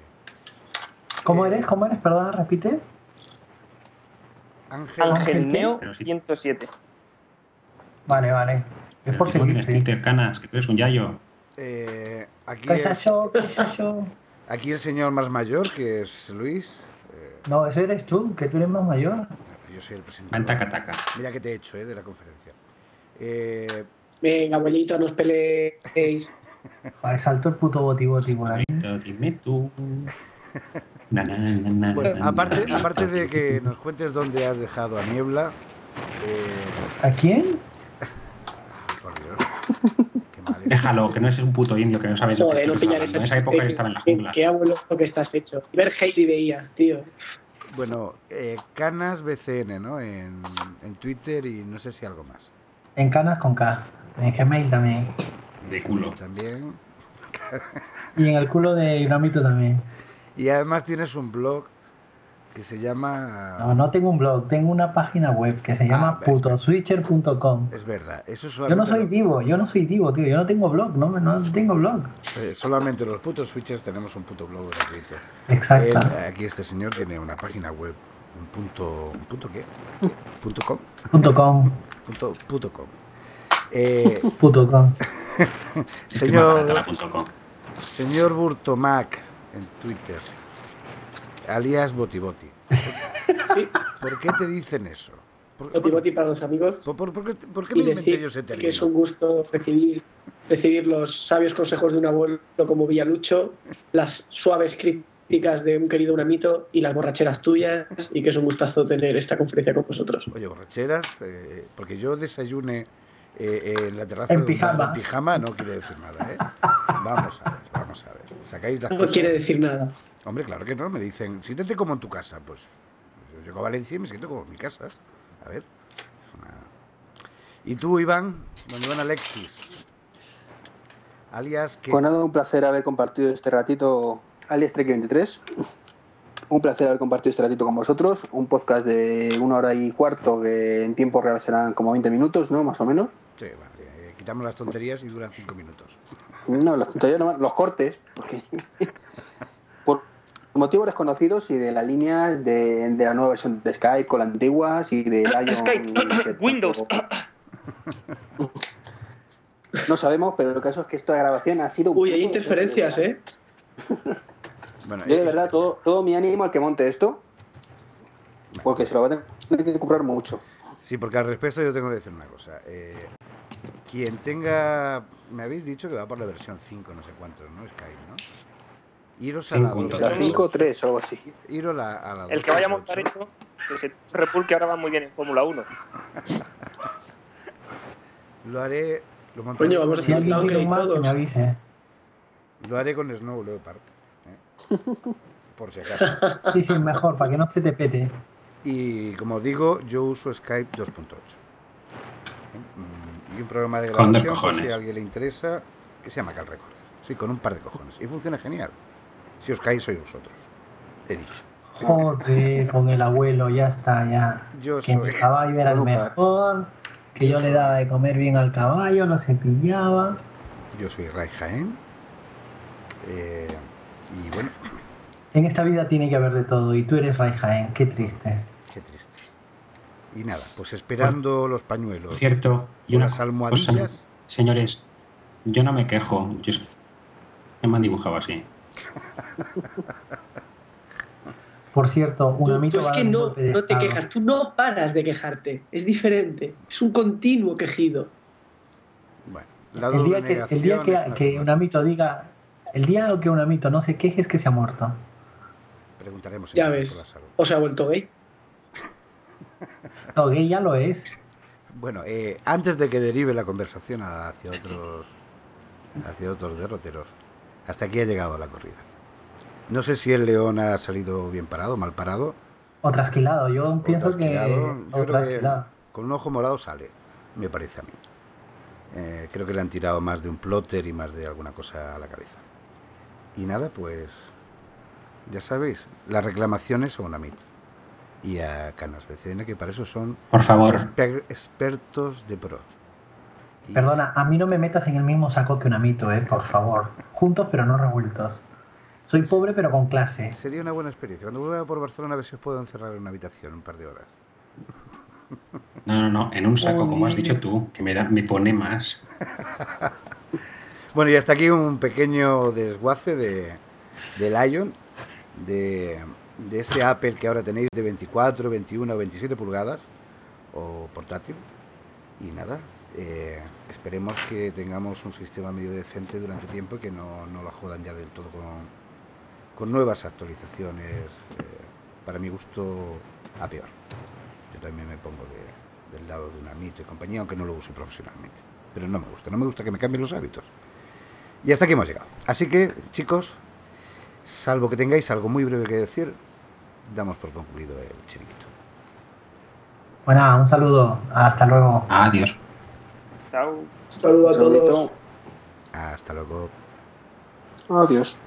S5: ¿Cómo eres? ¿Cómo eres? Perdona, repite.
S1: Ángel,
S5: Ángel.
S4: Neo
S2: Pero sí.
S4: 107.
S5: Vale, vale. Es por seguirte.
S2: Twitter, canas, que tú eres un yayo.
S1: eh, aquí,
S5: ¿Qué es eso? ¿Qué es eso?
S1: aquí el señor más mayor, que es Luis. eh,
S5: No, eso eres tú, que tú eres más mayor.
S1: yo soy el presentador.
S2: taca taca.
S1: Mira que te he hecho, eh, de la conferencia. Eh,
S6: Venga, abuelito, no os peleéis.
S5: Saltó el puto boti boti por ahí.
S2: Dime tú.
S1: Bueno, aparte, aparte de que nos cuentes dónde has dejado a Niebla. Eh,
S5: ¿A quién?
S1: por Dios.
S2: Déjalo, que no es un puto indio que no sabe lo que
S6: no.
S2: En esa época él estaba en la
S6: qué,
S2: jungla.
S6: qué abuelo que estás hecho. Ver Heidi veías, tío.
S1: Bueno, eh, Canas BCN, ¿no? En, en Twitter y no sé si algo más.
S5: En Canas con K. En Gmail también.
S2: De culo.
S1: También.
S5: Y en el culo de Iramito también.
S1: Y además tienes un blog que se llama...
S5: No, no tengo un blog, tengo una página web que se llama
S1: ves.
S5: putoswitcher.com.
S1: Es verdad, eso
S5: Yo no soy divo, yo no soy divo, tío. Yo no tengo blog, no, no tengo blog.
S1: eh, solamente los putos switchers tenemos un puto blog gratuito.
S5: Exacto.
S1: Él, aquí este señor tiene una página web, un punto... ¿Un punto qué? ¿Punto com?
S5: Punto com,
S1: Punto, puto com. Eh,
S5: puto com.
S2: Es que es
S1: señor,
S2: la punto com.
S1: señor Burtomac en Twitter, alias Botiboti. ¿Por qué te dicen eso? ¿Por,
S6: Boti boti para los amigos.
S1: por- por- por qué, por qué me inventé yo ese
S6: que es
S1: término?
S6: un gusto recibir, recibir los sabios consejos de un abuelo como Villalucho, las suaves críticas de un querido Unamito y las borracheras tuyas, y que es un gustazo tener esta conferencia con vosotros.
S1: Oye, borracheras, eh, porque yo desayune eh, en la terraza
S5: En
S1: de
S5: pijama.
S1: en pijama no quiere decir nada, ¿eh? Vamos a ver, vamos a ver. Sacáis las
S6: No
S1: cosas.
S6: quiere decir nada.
S1: Hombre, claro que no, me dicen, siéntete como en tu casa. Pues yo llego a Valencia y me siento como en mi casa. A ver. es una- Y tú, Iván, don Iván Alexis. Alias que...
S7: Pues nada, un placer haber compartido este ratito, alias Trek 23. Un placer haber compartido este ratito con vosotros. Un podcast de una hora y cuarto que en tiempo real serán como 20 minutos, ¿no? Más o menos.
S1: Sí, vale, eh, quitamos las tonterías y duran cinco minutos.
S7: No, los, todavía no- los cortes, porque por motivos desconocidos y de la línea de, de la nueva versión de Skype con la antigua y de Lion,
S4: Skype,
S7: que
S4: Windows.
S7: No sabemos, pero el caso es que esta grabación ha sido un
S6: Uy, hay interferencias, ¿eh?
S1: Bueno,
S7: Yo de
S1: es-
S7: verdad, todo, todo mi ánimo al que monte esto, porque se lo va a tener que comprar mucho.
S1: Sí, porque al respecto yo tengo que decir una cosa. Eh, quien tenga... Me habéis dicho que va por la versión 5, no sé cuántos, ¿no? Skype, ¿no? Iros a la
S2: Cinco,
S1: 2.
S7: O sea, 5 o 3 o algo así.
S1: Iros a la, a la
S4: El que vaya a
S1: 2.8.
S4: montar esto, que se repulque ahora va muy bien en Fórmula 1.
S1: Lo haré... Lo montaré
S6: Coño, a
S5: Si alguien tiene un Mac, que me avise.
S1: Lo haré con Snow Leopard. ¿eh? Por si acaso.
S5: Sí, sí, mejor, para que no se te pete.
S1: Y como digo, yo uso Skype 2.8. ¿eh? Mm, Y un programa de grabación, por si a alguien le interesa, que se llama Cal Records. Sí, con un par de cojones. Y funciona genial. Si os caéis, sois vosotros. He dicho.
S5: Joder, con el abuelo, ya está, ya.
S1: Yo
S5: Que mi
S1: soy.
S5: caballo era el mejor, que yo le daba de comer bien al caballo, lo cepillaba.
S1: Yo soy Ray Jaén. Eh, y bueno,
S5: En esta vida tiene que haber de todo, y tú eres Ray Jaén, qué triste.
S1: qué triste. Y nada, pues esperando los pañuelos.
S2: Cierto, y una
S1: Unas
S2: cosa,
S1: almohadillas.
S2: señores, yo no me quejo. Yo es que me han dibujado así.
S5: Por cierto, un
S6: Tú,
S5: amito
S6: tú es que no, no te quejas, tú no paras de quejarte. Es diferente. Es un continuo quejido.
S1: Bueno,
S5: El día que, el día que, un amito diga, el día que un amito no se queje es que se ha muerto.
S1: Preguntaremos.
S6: Ya ves.
S1: por la salud.
S6: O se ha vuelto gay.
S5: No, gay ya lo es.
S1: Bueno, eh, antes de que derive la conversación hacia otros, hacia otros derroteros, hasta aquí ha llegado la corrida. No sé si el león ha salido bien parado, mal parado.
S5: O trasquilado. Yo
S1: o
S5: pienso que.
S1: trasquilado. Yo
S5: O
S1: creo que
S5: trasquilado.
S1: con un ojo morado sale, me parece a mí. Eh, creo que le han tirado más de un plotter y más de alguna cosa a la cabeza. Y nada, pues ya sabéis, las reclamaciones son a MIT y a Canas BCN, que para eso son
S2: Por favor,
S1: exper- expertos de pro.
S5: Perdona, a mí no me metas en el mismo saco que un amito, eh, por favor. Juntos pero no revueltos. Soy pobre pero con clase.
S1: Sería una buena experiencia. Cuando vuelva por Barcelona a ver si os puedo encerrar en una habitación un par de horas.
S2: no, no, no, en un saco, como has dicho tú, que me, da, me pone más.
S1: Bueno, y hasta aquí un pequeño desguace de, de Lion, de, de ese Apple que ahora tenéis de 24, 21 o 27 pulgadas, o portátil. Y nada, eh, esperemos que tengamos un sistema medio decente durante tiempo y que no, no lo jodan ya del todo con, con nuevas actualizaciones, eh, para mi gusto, a peor. Yo también me pongo de- del lado de un Amito y compañía, aunque no lo use profesionalmente. Pero no me gusta, no me gusta que me cambien los hábitos. Y hasta aquí hemos llegado. Así que, chicos, salvo que tengáis algo muy breve que decir, damos por concluido el chiringuito.
S5: Bueno, un saludo. Hasta luego.
S2: Adiós.
S4: Chao.
S6: Saludos a todos.
S7: Saludito.
S1: Hasta luego. Adiós.